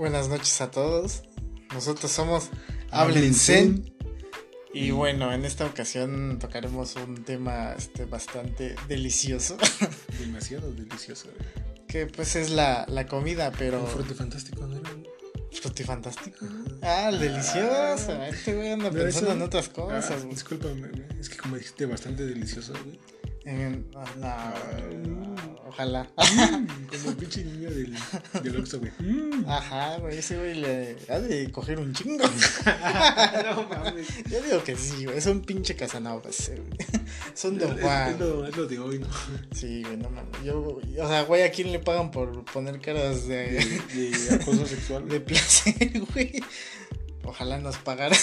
Buenas noches a todos. Nosotros somos Hablen Zen. Y bueno, en esta ocasión tocaremos un tema este, bastante delicioso. Demasiado delicioso. Que pues es la, la comida, pero. Un fruto fantástico, ¿no? Frutifantástico. Ah, el delicioso. Este güey anda pensando eso- en otras Ah, cosas. güey. discúlpame. Es que como dijiste, bastante delicioso, güey. Ah, no, ojalá. Como el pinche niño del, del Oxxo, güey. Mm. Ajá, güey, ese güey le ha de coger un chingo. no mames. Yo digo que sí, güey. Es un pinche Casanova ese, güey. Son de es Juan. lo, es lo de hoy, ¿no? Sí, güey, no mames. Yo, o sea, güey, ¿a quién le pagan por poner caras de, De, de acoso sexual. de placer, güey? Ojalá nos pagara.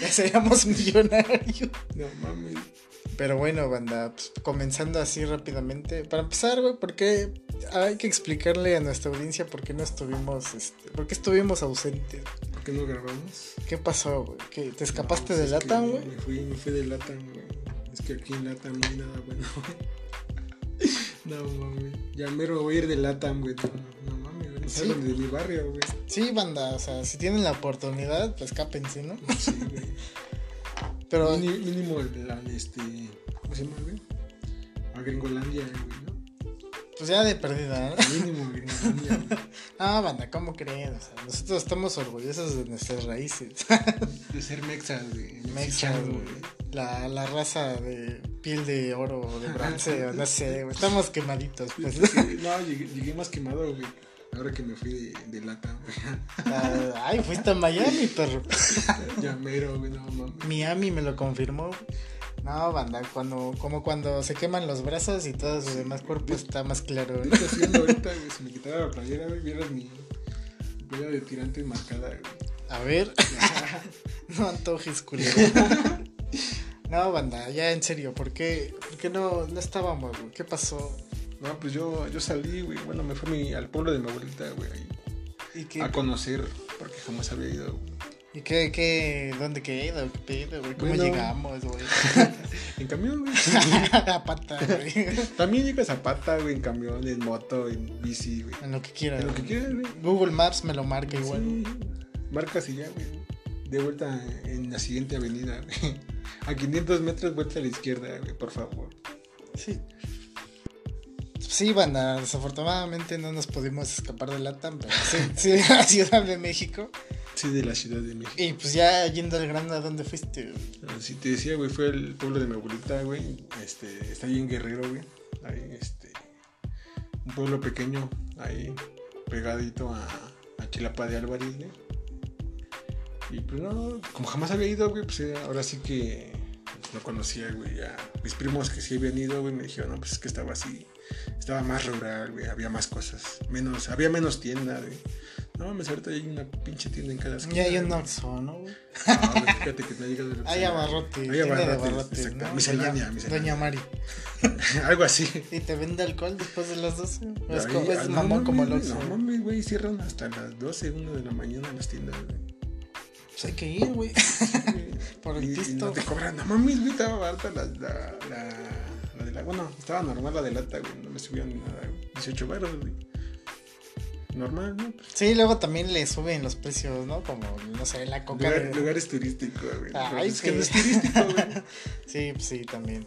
ya seríamos millonarios. No mames. Pero bueno, banda, pues, comenzando así rápidamente. Para empezar, güey, porque hay que explicarle a nuestra audiencia por qué no estuvimos, este, por qué estuvimos ausentes. ¿Por qué no grabamos? ¿Qué pasó, güey? ¿Qué, ¿Te escapaste No, de pues es que Latam, güey? Me fui, me fui de Latam, güey. Es que aquí en Latam no hay nada bueno, güey. No mames. Ya mero voy a ir de Latam, güey. No, no mames. No Sí. salen de mi barrio, güey. Sí, banda, o sea, si tienen la oportunidad, pues escápense, ¿no? Sí, güey. Pero mínimo el, la- este. ¿Cómo se llama, güey? A Gringolandia, güey, ¿no? pues ya de perdida, ¿no? Mínimo Gringolandia. Ah, banda, ¿cómo creen? O sea, nosotros estamos orgullosos de nuestras raíces. De ser mexas, güey. Mexas, güey. La, la raza de piel de oro o de bronce, o no sé, güey. Estamos quemaditos, pues. No, llegué, llegué más quemado, güey. Ahora que me fui de, de güey. Ah, Ay, fuiste a Miami, perro. Ya mero, güey, no mames. Miami me lo confirmó. No, banda, cuando, como cuando se queman los brazos y todo su demás cuerpo está más claro, ¿Qué ¿no? estás haciendo ahorita, güey? Si me quitara la playera, güey, vieras mi playera de tirante marcada, güey. A ver, no antojes, culero. No, banda, ya en serio, ¿por qué, por qué no, no estábamos, güey? ¿Qué pasó? No, pues yo, yo salí, güey. Bueno, me fui mi- al pueblo de mi abuelita, güey. ahí, ¿Y qué, A conocer, porque jamás había ido, güey. ¿y qué, qué, dónde queda, qué pedo, güey? ¿Cómo Bueno. llegamos, güey? En camión, güey. A pata, güey. También llegas a pata, güey, en camión, en moto, en bici, güey. En lo que quieras. En lo que quieras, güey. Google Maps me lo marca igual. Sí, marcas y ya, güey. De vuelta en la siguiente avenida, güey. A 500 metros, vuelta a la izquierda, güey, por favor. Sí. Sí, banda, desafortunadamente no nos pudimos escapar de Latam, pero sí, sí, de la Ciudad de México. Sí, de la Ciudad de México. Y pues ya yendo al grano, ¿a dónde fuiste? Así te decía, güey, fue el pueblo de mi abuelita, güey. Este, está ahí en Guerrero, güey. Ahí, este. Un pueblo pequeño, ahí, pegadito a, a Chilapa de Álvarez, güey. Y pues no, como jamás había ido, güey, pues eh, ahora sí que pues, no conocía, güey. A mis primos que sí habían ido, güey, me dijeron, no, pues es que estaba así. Estaba más rural, güey, había más cosas. Menos, había menos tienda, güey. No mames, ahorita hay una pinche tienda en cada esquina. Ya hay un. Oxxo, ¿no? güey? No, güey, fíjate que no llega de Hay abarrote, Hay exacto. ¿no? Miscelánea, Doña, Mari. Algo así. ¿Y te vende alcohol después de las 12? ¿O es, como- es no mamón mames, como el güey, Oxxo? No mames, güey, cierran hasta las 12, 1 de la mañana las tiendas, güey. Pues hay que ir, güey. Por el Y- y no te cobran, no mames, güey, estaba barata la, la, la, la de la. Bueno, estaba normal la de lata, güey, no le subían ni nada, güey. 18 baros, güey. Normal, ¿no? Pues, Sí, luego también le suben los precios, ¿no? Como, no sé, la coca. lugar- de- lugares turísticos, güey. Ay, es que sí. no es turístico, güey. Sí, pues sí, también.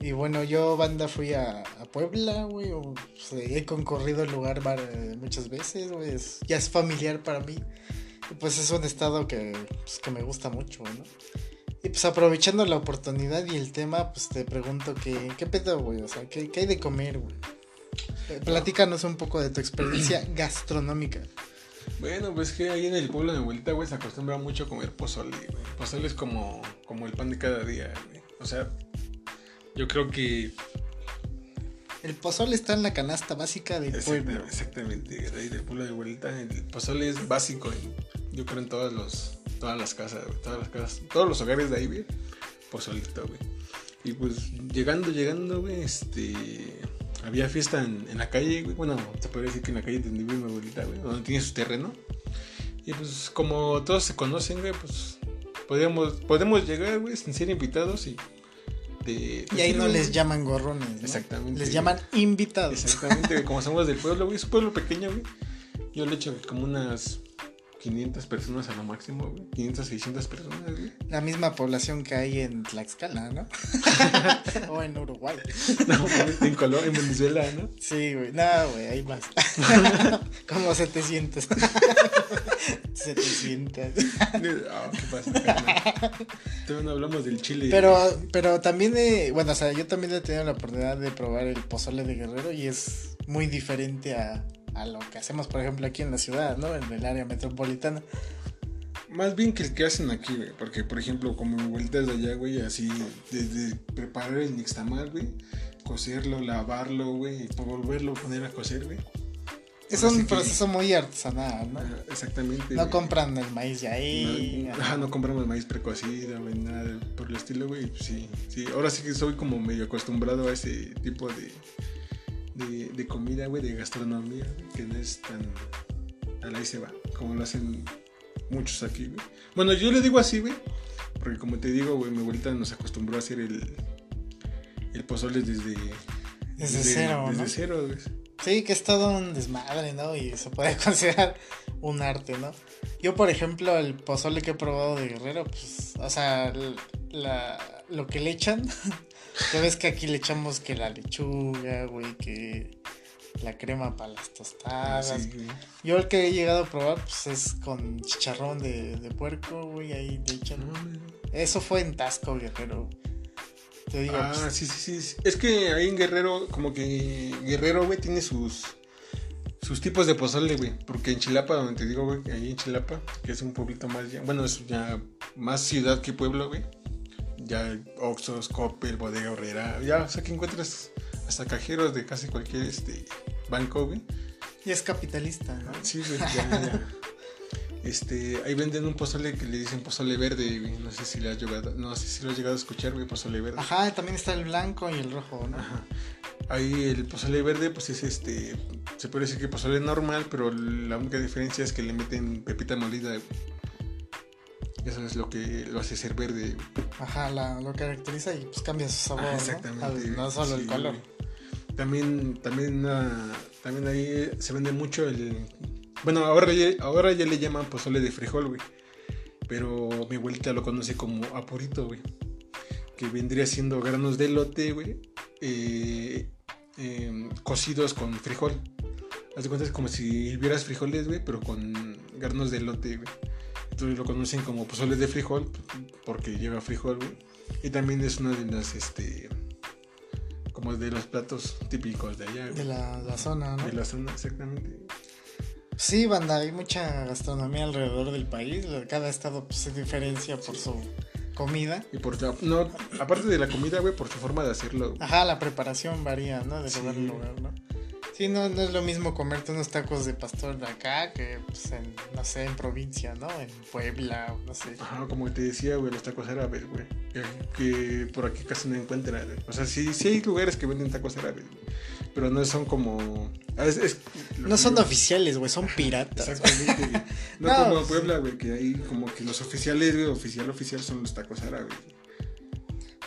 Y bueno, yo, banda, fui a, a Puebla, güey. o, pues, he concorrido el lugar var- muchas veces, güey. es- ya es familiar para mí. Pues es un estado que, pues, que me gusta mucho, ¿no? Y pues aprovechando la oportunidad y el tema, pues te pregunto que, ¿qué pedo, güey? O sea, ¿qué, qué hay de comer, güey? Eh, Platícanos un poco de tu experiencia gastronómica. Bueno, pues que ahí en el pueblo de mi abuelita, güey, se acostumbra mucho a comer pozole, güey. Pozole es como, como el pan de cada día, güey. O sea, yo creo que... El pozole está en la canasta básica del Exactamente, pueblo. exactamente, ahí del pueblo de mi abuelita, el pozole es básico, yo creo en todos los, todas las casas, güey, todas las casas, todos los hogares de ahí, güey, pozolito, güey. Y pues llegando, llegando, güey, este... Había fiesta en, en la calle, güey. Bueno, se podría decir que en la calle donde vive mi abuelita, güey. Donde tiene su terreno. Y pues como todos se conocen, güey, pues podemos, podemos llegar, güey, sin ser invitados y... te Y ahí no les güey. llaman gorrones. ¿no? Exactamente. Les llaman invitados. Exactamente, como somos del pueblo, güey. Es un pueblo pequeño, güey. Yo le echo como unas 500 personas a lo máximo, güey. 500, 600 personas, güey. La misma población que hay en Tlaxcala, ¿no? o en Uruguay. No, en Colombia, en Venezuela, ¿no? Sí, güey. No, güey, hay más. como 700. 700. Ah, ¿Qué pasa? Todavía no hablamos del chile. Pero, pero también, he, bueno, o sea, yo también he tenido la oportunidad de probar el pozole de Guerrero y es muy diferente a, a lo que hacemos, por ejemplo, aquí en la ciudad, ¿no? En el área metropolitana. Más bien que el que hacen aquí, güey. Porque, por ejemplo, como mi vuelta de allá, güey, así, desde preparar el nixtamal, güey, cocerlo, lavarlo, güey, y volverlo a poner a cocer, güey. Es un proceso muy artesanal, ¿no? exactamente. No compran el maíz de ahí. No, ajá, no compramos maíz precocido, güey, nada por el estilo, güey. Sí, sí. Ahora sí que soy como medio acostumbrado a ese tipo de, de, de comida, güey, de gastronomía, que no es tan. A ahí se va, como lo hacen muchos aquí, güey. Bueno, yo le digo así, güey, porque como te digo, güey, mi abuelita nos acostumbró a hacer el, el pozole desde. Desde, cero, Desde ¿no? cero, güey. Sí, que es todo un desmadre, ¿no? Y se puede considerar un arte, ¿no? Yo, por ejemplo, el pozole que he probado de Guerrero, pues, o sea, la, lo que le echan, ya ves que aquí le echamos que la lechuga, güey, que la crema para las tostadas. Ah, Sí. Yo el que he llegado a probar, pues, es con chicharrón de, de puerco, güey, ahí le echan. No. Eso fue en Tasco, Guerrero. Te digo, Ah, pues, sí, sí, sí, sí. Es que ahí en Guerrero, como que Guerrero, güey, tiene sus sus tipos de pozole, güey. Porque en Chilapa, donde te digo, güey, ahí en Chilapa, que es un pueblito más ya, bueno, es ya más ciudad que pueblo, güey. Ya Oxxos, Coppel, Bodega Horrera, ya, o sea, que encuentras hasta cajeros de casi cualquier este banco, güey. y es capitalista, ¿no? Sí, güey, ya, ya. Este, ahí venden un pozole que le dicen pozole verde, güey. No sé si le has llegado, no sé si lo has llegado a escuchar, güey, pozole verde. Ajá, también está el blanco y el rojo, ¿no? Ajá. Ahí el pozole verde, pues es este. Se puede decir que pozole normal, pero la única diferencia es que le meten pepita molida. güey. Eso es lo que lo hace ser verde. Ajá, la, lo caracteriza y pues cambia su sabor, ¿no? exactamente. No, solo el color. También, también, ah, también ahí se vende mucho el. Bueno, ahora ya, ahora ya le llaman pozole de frijol, güey. Pero mi abuelita lo conoce como apurito, güey. Que vendría siendo granos de elote, güey. eh, em, cocidos con frijol. Haz de cuenta, es como si hirvieras frijoles, güey, pero con granos de elote, güey. Entonces lo conocen como pozole de frijol, porque lleva frijol, güey. Y también es una de las, este, como de los platos típicos de allá, De güey. la, la zona, ¿no? De la zona, exactamente. Sí, banda, hay mucha gastronomía alrededor del país. Cada estado pues, se diferencia por su comida. Y por no, aparte de la comida, güey, por su forma de hacerlo. güey. Ajá, la preparación varía, ¿no? De Sí. lugar en lugar, ¿no? Sí, no, no es lo mismo comerte unos tacos de pastor de acá que, pues, en, no sé, en provincia, ¿no? En Puebla, no sé. Ajá, como te decía, güey, los tacos árabes, güey. Que, que por aquí casi no encuentran. O sea, sí, sí hay lugares que venden tacos árabes, güey. Pero no son como. ah, es- es- lo No son digo- oficiales, güey, son piratas. Exactamente, güey. No, No, como. Puebla, güey, que ahí como que los oficiales, güey, oficial, oficial son los tacos árabes.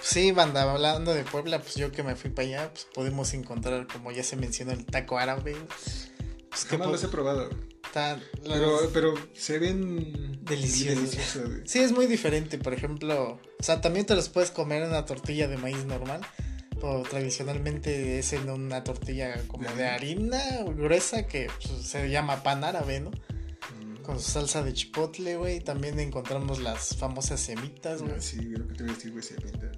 Sí, banda, hablando de Puebla, pues yo que me fui para allá, pues podemos encontrar, como ya se mencionó, el taco árabe. Pues que los he probado, Pero, pero se ven Deliciosos. Sí, es muy diferente, por ejemplo, o sea, también te los puedes comer en una tortilla de maíz normal, pero tradicionalmente es en una tortilla como de harina gruesa que pues, se llama pan árabe, ¿no? Con su salsa de chipotle, güey, también encontramos las famosas semitas, güey. Ah, Sí, lo que te voy a decir, güey, se pinta.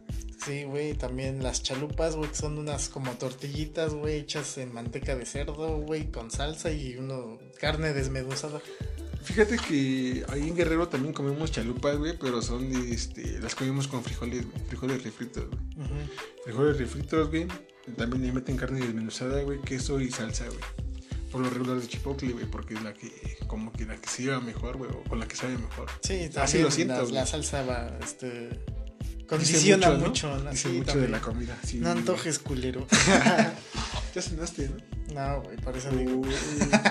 Sí, güey, también las chalupas, güey, que son unas como tortillitas, güey, hechas en manteca de cerdo, güey, con salsa y uno carne desmeduzada. Fíjate que ahí en Guerrero también comemos chalupas, güey, pero son este, las comemos con frijoles, güey, frijoles refritos, güey. Ujú. Frijoles refritos, güey. También le meten carne desmenuzada, güey, queso y salsa, güey. Por lo regular de chipotle, güey, porque es la que, como que la que se lleva mejor, güey, o con la que sabe mejor. Sí, también Así lo siento, la, güey. la salsa va, este, condiciona ¿no? mucho, ¿no? Dice Sí, mucho de la comida. Sí, No güey. antojes, culero. Ya cenaste, ¿no? no, güey, por eso digo, Uy,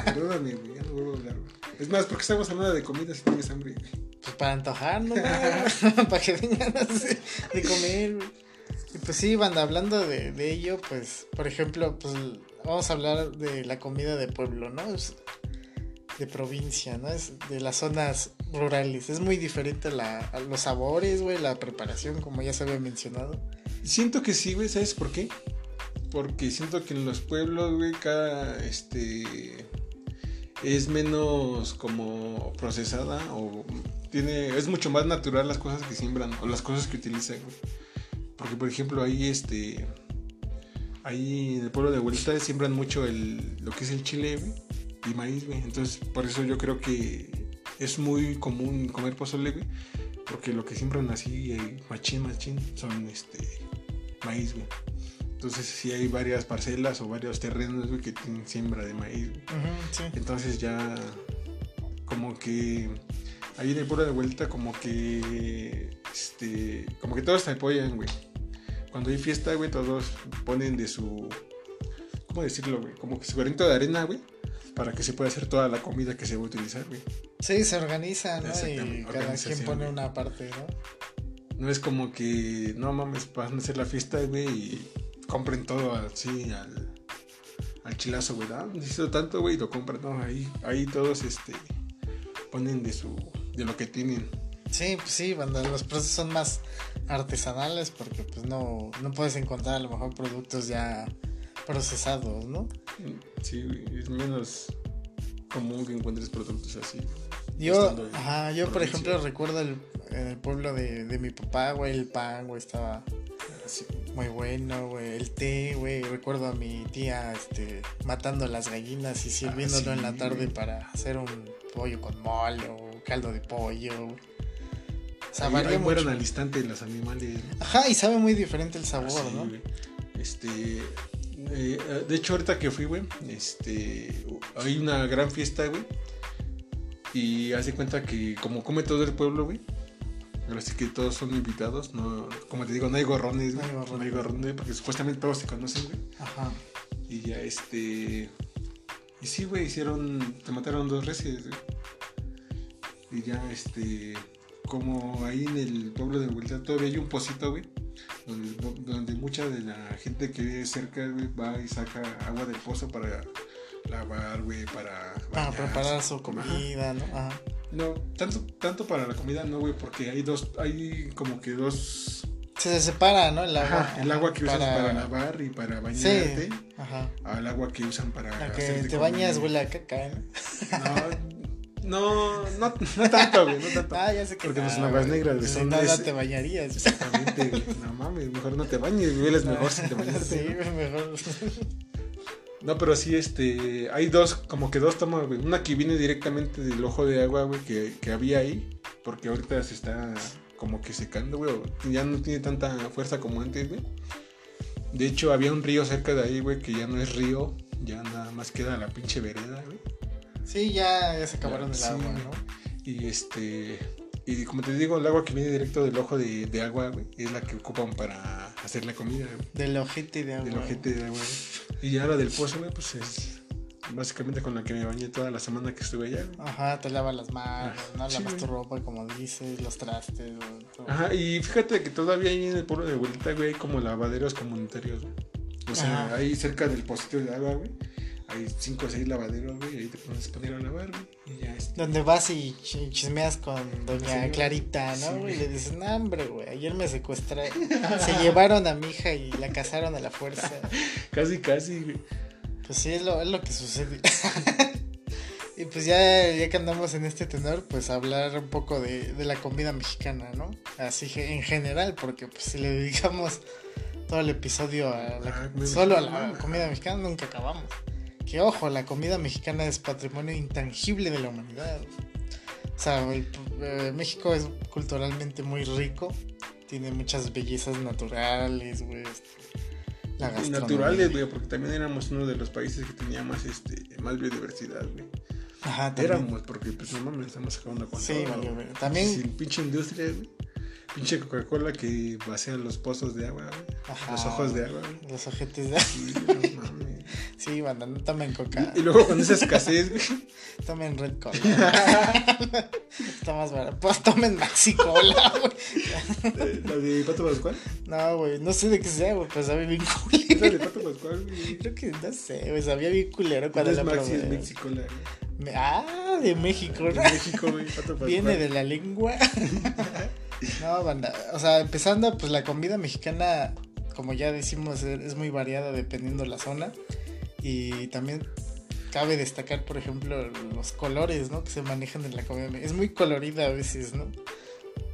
perdóname, güey, ya no vuelvo a hablar, güey. Es más, porque estamos hablando de comida si tienes hambre, güey. pues para antojar, ¿no? para que vengan de, de comer, güey. Y pues sí, banda, hablando de, de ello, pues, por ejemplo, pues vamos a hablar de la comida de pueblo, ¿no? De provincia, ¿no? De las zonas rurales. Es muy diferente la, a los sabores, güey, la preparación, como ya se había mencionado. Siento que sí, güey, ¿sabes por qué? Porque siento que en los pueblos, güey, cada, este, es menos como procesada o tiene, es mucho más natural las cosas que siembran o las cosas que utilizan, güey. Porque, por ejemplo, ahí, este, ahí en el pueblo de abuelita siembran mucho el, lo que es el chile, güey, y maíz, güey. Entonces, por eso yo creo que es muy común comer pozole, güey. Porque lo que siembran así, eh, machín, machín, son, este, maíz, güey. Entonces sí hay varias parcelas o varios terrenos, güey, que tienen siembra de maíz, güey. Ujú, sí. Entonces ya como que ahí en el pueblo de vuelta como que este como que todos te apoyan, güey. Cuando hay fiesta, güey, todos ponen de su ¿cómo decirlo, güey? Como que su granito de arena, güey, para que se pueda hacer toda la comida que se va a utilizar, güey. Sí, se organiza, ¿no? Y cada quien pone güey. una parte, ¿no? No es como que no mames, van a hacer la fiesta, güey, y compren todo así al al chilazo, güey. Ah, necesito tanto, güey, y lo compran, no, ahí ahí todos este ponen de su de lo que tienen. Sí, pues sí, banda, los procesos son más artesanales porque pues no, no puedes encontrar a lo mejor productos ya procesados, ¿no? Sí, es menos común que encuentres productos así. Yo, ajá, yo por ejemplo recuerdo el, en el pueblo de, de mi papá, güey, el pan, güey, estaba Así. muy bueno, güey, el té, güey, recuerdo a mi tía, este, matando las gallinas y sirviéndolo Ah, sí, en la tarde güey. para hacer un pollo con mole o caldo de pollo, güey. Sea, Ahí- ahí mucho. al instante los animales. ¿no? Ajá, y sabe muy diferente el sabor, Ah, sí, ¿no? güey. Este. eh, de hecho, ahorita que fui, güey, este. Hay una gran fiesta, güey. Y hace cuenta que, como come todo el pueblo, güey. Ahora sí que todos son invitados. No, como te digo, no hay gorrones, No güey. hay No gorrones. hay gorrones, porque supuestamente todos se conocen, güey. Ajá. Y ya, este. Y sí, güey, hicieron. Te mataron dos reses, güey. Y ya, este. Como ahí en el pueblo de Vuelta todavía hay un pocito, güey. Donde, donde mucha de la gente que vive cerca, güey, va y saca agua del pozo para lavar, güey, para. Para bañarse. preparar su comida, ¿no? Ajá. No, tanto, tanto para la comida, no, güey, porque hay dos. Hay como que dos. Se, se separa, ¿no? El agua. Ajá, el agua que usas para- para, lavar y para Sí. bañarte. Ajá. Al agua que usan para. La que te comida. bañas huele a caca, ¿no? No, no, no, no tanto, güey, no tanto. Ah, ya sé que Porque no son aguas güey. negras, güey, Si son no, no te bañarías. Exactamente, güey. No mames, mejor no te bañes, güey, hueles mejor sin te bañarte. Sí, mejor. No, pero sí, este, hay dos, como que dos tomas, güey. Una que viene directamente del ojo de agua, güey, que, que había ahí, porque ahorita se está como que secando, güey, ya no tiene tanta fuerza como antes, güey. De hecho, había un río cerca de ahí, güey, que ya no es río, ya nada más queda la pinche vereda, güey. Sí, ya, ya se acabaron el Sí, agua. ¿no? Y este. Y como te digo, el agua que viene directo del ojo de, de agua, güey, es la que ocupan para hacer la comida, güey. Del ojete de agua. Del ojete de agua, güey. Y ya la del pozo, güey, pues es básicamente con la que me bañé toda la semana que estuve allá, güey. Ajá, te lavas las manos, ¿no? Ah, Sí, Lavas tu ropa, como dices, los trastes, todo. Ajá, y fíjate que todavía ahí en el pueblo de vuelta, güey, hay como lavaderos comunitarios, güey. O sea, Ajá. ahí cerca del pocito de agua, güey. Hay cinco o seis lavaderos, güey, ahí te pones a poner a lavar, güey. Y ya. Donde vas y ch- chismeas con doña Sí, Clarita, sí, ¿no? güey. y le dices, no, hombre, güey, ayer me secuestraron. Se llevaron a mi hija y la casaron a la fuerza. Casi, casi, güey. Pues sí, es lo, es lo que sucede. y pues ya, ya que andamos en este tenor, pues hablar un poco de, de la comida mexicana, ¿no? Así que en general, porque pues si le dedicamos todo el episodio a la- Ah, solo a la comida mexicana, nunca acabamos. Que ojo, la comida mexicana es patrimonio intangible de la humanidad. O sea, el- eh, México es culturalmente muy rico, tiene muchas bellezas naturales, güey. este, La Y gastronomía. naturales, güey, porque también éramos uno de los países que tenía más, este, más biodiversidad, güey. Ajá, también. Éramos, porque pues no mames, estamos acabando con Sí, todo. valió, güey. güey. También- Sin pinche industria, güey. Pinche Coca-Cola que vacía los pozos de agua, güey. Ajá. Los ojos de agua, güey. Los ojetes de... Sí, no mames. Sí, banda, no tomen coca. Y luego con esa escasez, güey. Tomen Red Cola. Está más barato. Pues tomen Maxi Cola, güey. eh, La de Pato Pascual. No, güey, no sé de qué sea, güey, pero sabe bien culero. de Pato Pascual, güey. Creo que, no sé, güey, sabía bien culero cuando la Maxi, es probé. Mexicola, güey. Ah, de México, ¿no? De México, güey. Pato Pascual. Viene de la lengua. No, banda. O sea, empezando, pues la comida mexicana, como ya decimos, es muy variada dependiendo la zona. Y también cabe destacar, por ejemplo, los colores, ¿no? Que se manejan en la comida. Es muy colorida a veces, ¿no?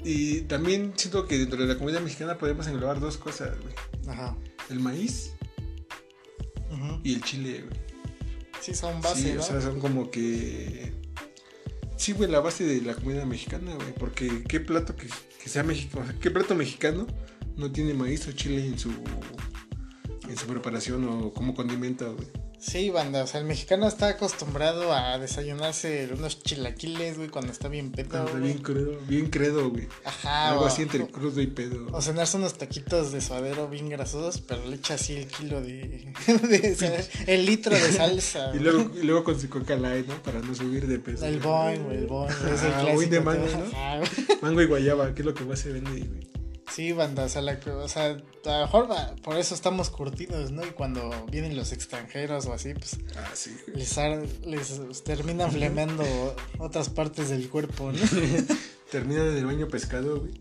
Y también siento que dentro de la comida mexicana podemos englobar dos cosas, güey. Ajá. El maíz y el chile, güey. Sí, son base, sí, ¿no? o sea, son como que... Sí, güey, la base de la comida mexicana, güey. Porque qué plato que, que sea mexicano, qué plato mexicano no tiene maíz o chile en su en su preparación o como condimenta, güey. Sí, banda, o sea, el mexicano está acostumbrado a desayunarse unos chilaquiles, güey, cuando está bien pedo, güey. bien credo, bien credo, güey. Ajá, Algo o, así entre crudo y pedo. o cenarse unos taquitos de suadero bien grasosos, pero le echa así el kilo de, de el litro de salsa. Y luego, y luego con su coca light, ¿no? Para no subir de peso. El boing, güey, el boing, es el Ah, clásico. de mango, ¿no? Ajá. Mango y guayaba, que es lo que más se vende, güey. Sí, banda, o sea, la, o sea, a lo mejor por eso estamos curtidos, ¿no? Y cuando vienen los extranjeros o así, pues Ah, sí, les, ar- les terminan flemeando otras partes del cuerpo, ¿no? Terminan en el baño pescado, güey.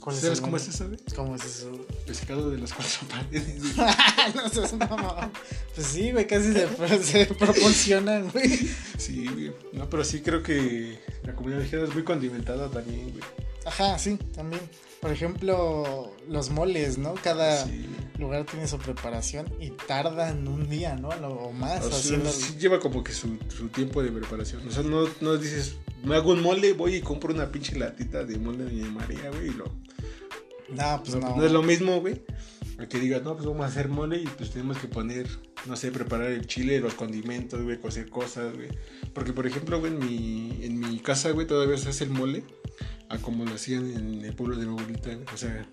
¿Cuál es ¿Sabes el cómo es eso, güey? ¿Cómo es eso? Pescado de las cuatro paredes, no seas mamón. Pues sí, güey, casi se, se proporcionan, güey. Sí, güey. No, pero sí creo que la comida mexicana es muy condimentada también, güey. Ajá, sí, también. Por ejemplo, los moles, ¿no? Cada Sí. lugar tiene su preparación y tardan un día, ¿no? O más O sea, haciendo. sí lleva como que su, su tiempo de preparación. O sea, no, no dices, me hago un mole, voy y compro una pinche latita de mole de María, güey, y lo... No, pues no, no. no es lo mismo, güey. Que digas, no, pues vamos a hacer mole y pues tenemos que poner, no sé, preparar el chile, los condimentos, güey, cocer cosas, güey. Porque, por ejemplo, güey, en mi, en mi casa, güey, todavía se hace el mole a en el pueblo de mi abuelita. O sea,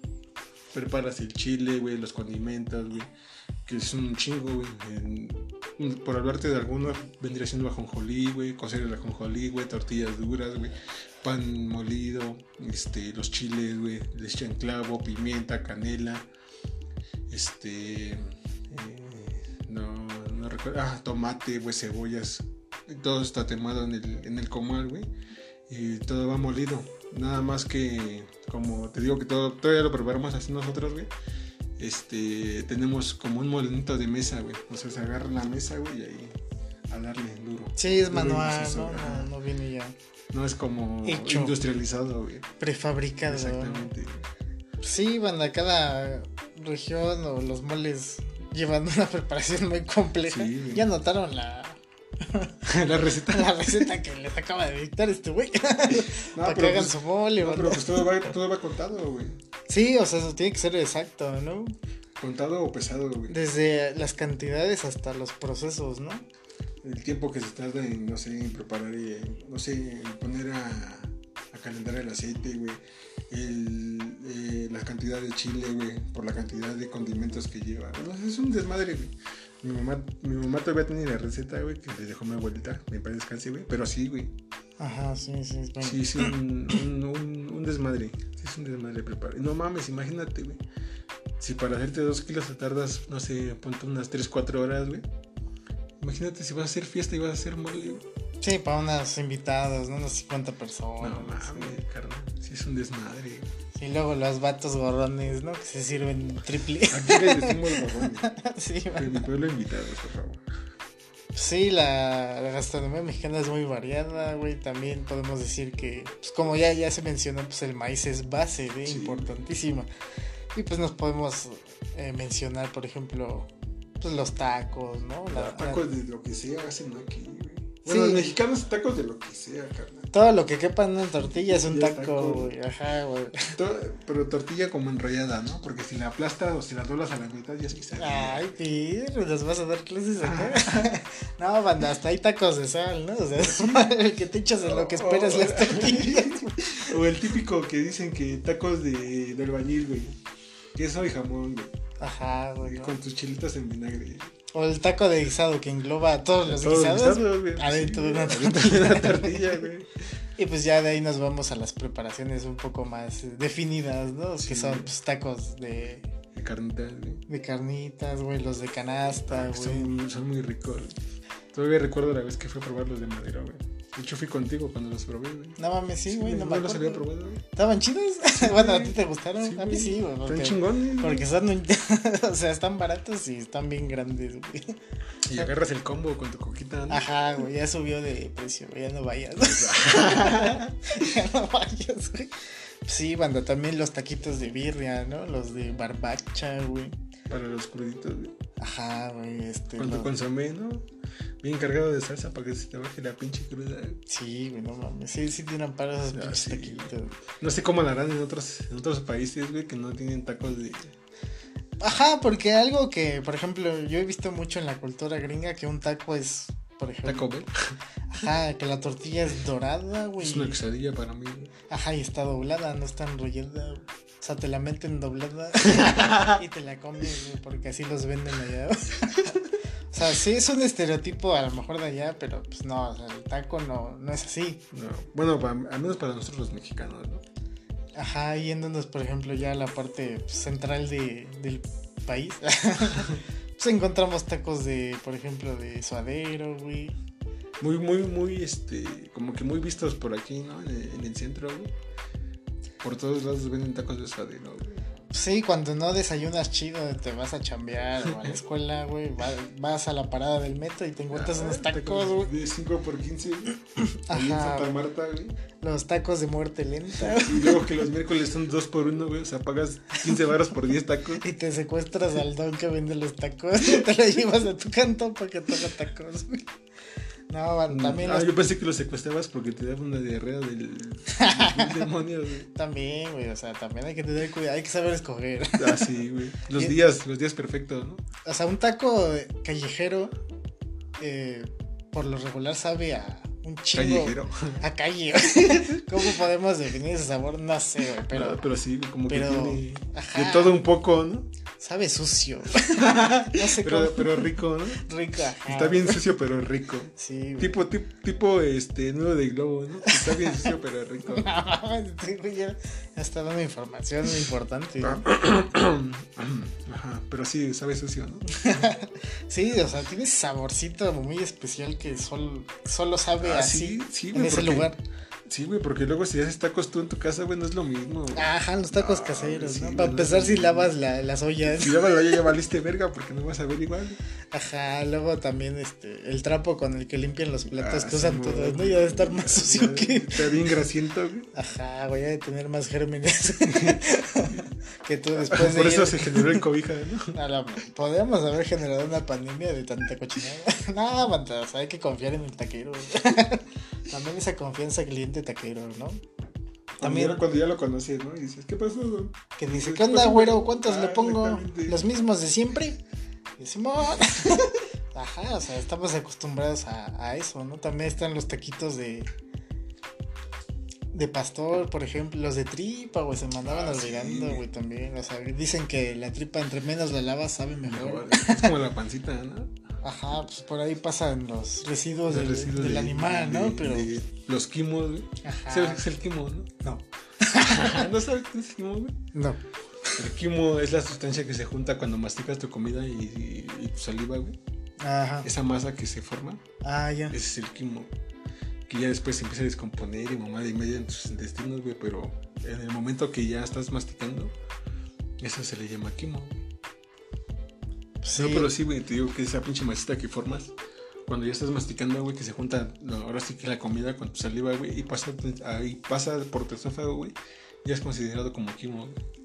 preparas el chile, güey, los condimentos, güey. Que es un chingo, güey. Por hablarte de algunos, vendría siendo ajonjolí, güey, cocer el ajonjolí, güey, tortillas duras, güey, pan molido, este, los chiles, güey, les echan clavo, pimienta, canela, este, eh, no, no recuerdo, ah, tomate, güey, cebollas, todo está temado en el, en el comal, güey, y todo va molido, nada más que, como te digo que todo, todavía lo preparamos así nosotros, güey, este, tenemos como un molinito de mesa, güey. O sea, se agarra la mesa, güey, y ahí a darle duro. Sí, es Duro manual, ¿no? No, no viene ya No es como Hecho. industrializado, güey. prefabricado. Exactamente. Sí, banda, cada región o los moles llevan una preparación muy compleja. Sí, ya notaron la, la receta. la receta que les acaba de dictar este güey. No, para que hagan pues- su mole, No, pero pues todo va, todo va contado, güey. Sí, o sea, eso tiene que ser exacto, ¿no? Contado o pesado, güey. Desde las cantidades hasta los procesos, ¿no? El tiempo que se tarda en, no sé, en preparar, y, en, no sé, en poner a, a calentar el aceite, güey. El, eh, la cantidad de chile, güey. Por la cantidad de condimentos que lleva. No es un desmadre, güey. Mi mamá, mi mamá todavía tiene la receta, güey, que le dejó mi abuelita. Me parece descanse, güey. Pero sí, güey. Ajá, sí, sí. es bueno. Sí, sí, un, un, un- un desmadre. Sí, es un desmadre preparar. No mames, imagínate, güey. Si para hacerte dos kilos te tardas, no sé, ponte unas 3, 4 horas, güey. Imagínate si vas a hacer fiesta y vas a hacer mole, güey. Sí, para unos invitados, ¿no? Unas 50 personas. No mames, carnal. Sí, es un desmadre. Sí, luego los vatos gorrones, ¿no? Que se sirven triple. Aquí les decimos gorrones. sí, mi pueblo invitados, por favor. Sí, la, la gastronomía mexicana es muy variada, güey. También podemos decir que, pues como ya, ya se mencionó, pues el maíz es base, ¿eh? Sí. importantísima. Y pues nos podemos eh, mencionar, por ejemplo, pues los tacos, ¿no? La- la- Tacos de lo que sea hacen aquí, güey. Sí. Bueno, los mexicanos tacos de lo que sea, carnal. todo lo que quepa en una tortilla es un es taco, taco. güey. Ajá, güey. Pero tortilla como enrollada, ¿no? Porque si la aplastas o si la doblas a la mitad, ya se sabe. Ay, Pedro, ¿nos vas a dar clases acá? no, banda, hasta hay tacos de sal, ¿no? O sea, el que te echas en lo que esperas Oh, oh. las tortillas. O el típico que dicen que tacos de, de albañil, güey. Queso y jamón, güey. Ajá, güey. Con tus chilitas en vinagre. O el taco de guisado que engloba a todos los Todos guisados. guisados, güey. adentro de una tortilla, güey. Y pues ya de ahí nos vamos a las preparaciones un poco más eh, definidas, ¿no? Sí. Que son pues, tacos de, De carnitas, güey. de carnitas, güey, los de canasta, güey. Son, son muy ricos. Todavía recuerdo la vez que fui a probar los de madera, güey. De hecho, fui contigo cuando los probé, güey. No mames, sí, güey, no me los había probado, güey. ¿Estaban chidos? bueno, ¿a ti te gustaron? Sí, a mí sí, güey. Están Porque, chingones. güey. porque son, un- o sea, están baratos y están bien grandes, güey. Y agarras el combo con tu coquita, ¿no? Ajá, güey, ya subió de precio, güey, ya no vayas. ya no vayas, güey. Sí, banda, también los taquitos de birria, ¿no? Los de barbacha, güey. Para los cruditos, güey. Ajá, güey, este. Con tu los- consomé, ¿no? Bien cargado de salsa para que se te baje la pinche cruda. Sí, güey, no mames. Sí, sí tienen para esos Ah, pinches sí. No sé cómo la harán en otros, en otros países, güey, que no tienen tacos de. Ajá, porque algo que, por ejemplo, yo he visto mucho en la cultura gringa que un taco es, por ejemplo. Taco Bell. Ajá, que la tortilla es dorada, güey. Es una quesadilla para mí, güey. Ajá, y está doblada, no está enrollada. güey. O sea, te la meten doblada y te la comes, güey, porque así los venden allá. O sea, sí es un estereotipo a lo mejor de allá, pero pues no, o sea, el taco no, no es así. No. Bueno, pa- al menos para nosotros los mexicanos, ¿no? Ajá, yéndonos, por ejemplo, ya a la parte pues, central de, del país. pues encontramos tacos de, por ejemplo, de suadero, güey. Muy, muy, muy, este, como que muy vistos por aquí, ¿no? En el, en el centro, güey. Por todos lados venden tacos de suadero, güey. Sí, cuando no desayunas chido, te vas a chambear o a la escuela, güey, va- vas a la parada del metro y te encuentras unos Ah, tacos, güey. De 5 por 15, güey. Ahí en. Santa Marta, güey. Los tacos de muerte lenta. Y luego que los miércoles son 2 por 1, güey. O sea, pagas 15 baros por 10 tacos. Y te secuestras al don que vende los tacos y te lo llevas a tu canto para que te haga tacos, güey. No, bueno, también ah, los- yo pensé que los secuestrabas porque te daba una diarrea del, del demonio, güey. También, güey, o sea, también hay que tener cuidado, hay que saber escoger. Ah, sí, güey. Los Y- días, los días perfectos, ¿no? O sea, un taco callejero, eh, por lo regular sabe a un chingo. Callejero. A calle, güey. ¿Cómo podemos definir ese sabor? No sé, güey, Pero, pero pero sí, como pero- que tiene ajá. de todo un poco, ¿no? Sabe sucio. no sé Pero, cómo. pero rico, ¿no? Rico, ajá. Está bien sucio, pero rico. Sí. Tipo, tipo, tipo, este, nudo de globo, ¿no? Está bien sucio, pero rico. No ya está dando información muy importante. güey. Ajá, pero sí, sabe sucio, ¿no? Sí, o sea, tiene saborcito muy especial que solo, solo sabe Ah, así sí, sí, en ese lugar. Sí, güey, porque luego si haces tacos tú en tu casa, güey, no es lo mismo. güey. Ajá, los tacos Ah, caseros, sí, ¿no? güey, Para no empezar, si lavas la- las ollas. Si ya me lo ya valiste verga porque no vas a ver igual. Ajá, luego también este el trapo con el que limpian los platos Ah, que usan sí, todos, güey. ¿no? Ya debe estar más sucio que. Está bien grasiento, güey. Ajá, voy a tener más gérmenes que tú después de. Por eso ir- se generó el cobija, ¿no? La- Podríamos haber generado una pandemia de tanta cochinada. o sea, hay que confiar en el taquero. También esa confianza cliente taquero, ¿no? También cuando ya lo conoces, ¿no? Y dices, ¿qué pasó, güey? que dice, Pues, ¿qué onda, pues, güero? ¿Cuántos ah, le pongo? exactamente. ¿Los mismos de siempre? Y decimos, ajá, o sea, estamos acostumbrados a, a eso, ¿no? También están los taquitos de de pastor, por ejemplo, los de tripa, güey, se mandaban Ah, olvidando, güey. güey, también. O sea, dicen que la tripa entre menos la lavas sabe mejor. Mejor. Es como la pancita, ¿no? Ajá, pues por ahí pasan los residuos El del, animal, ¿no? de- Pero. de los quimos, güey. Ajá. ¿Sabes qué es el quimo, no? No. ¿No sabes qué es el quimo, güey? No. El quimo es la sustancia que se junta cuando masticas tu comida y, y- y tu saliva, güey. Ajá. Esa masa que se forma, Ah, ya. ese es el quimo. Que ya después se empieza a descomponer y mamada y media en tus intestinos, güey. Pero en el momento que ya estás masticando, eso se le llama quimo. güey. Sí. No, pero sí, güey, te digo que esa pinche masita que formas, cuando ya estás masticando, güey, que se junta, no, ahora sí que la comida con tu saliva, güey, y pasa, ahí pasa por tu esófago, güey, ya es considerado como quimo, güey.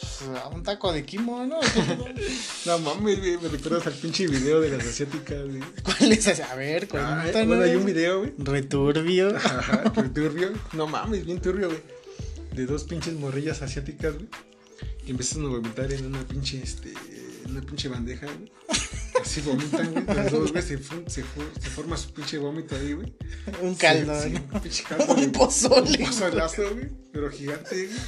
Pues, un taco de quimo, ¿no? No mames, güey, me recuerdas al pinche video de las asiáticas, güey. ¿Cuál es ese? A ver, Ay, cuéntanos. bueno, hay un video, güey. Returbio. Ajá, pero turbio. No mames, bien turbio, güey. De dos pinches morrillas asiáticas, güey. Que empiezan a vomitar en una pinche, este, en una pinche bandeja, güey. Así vomitan, güey. Los dos, güey, se, forma su pinche vómito ahí, güey. Un caldo, Sí, un pinche caldo. Un de- pozole, Un pozolazo, güey. Pero gigante, güey.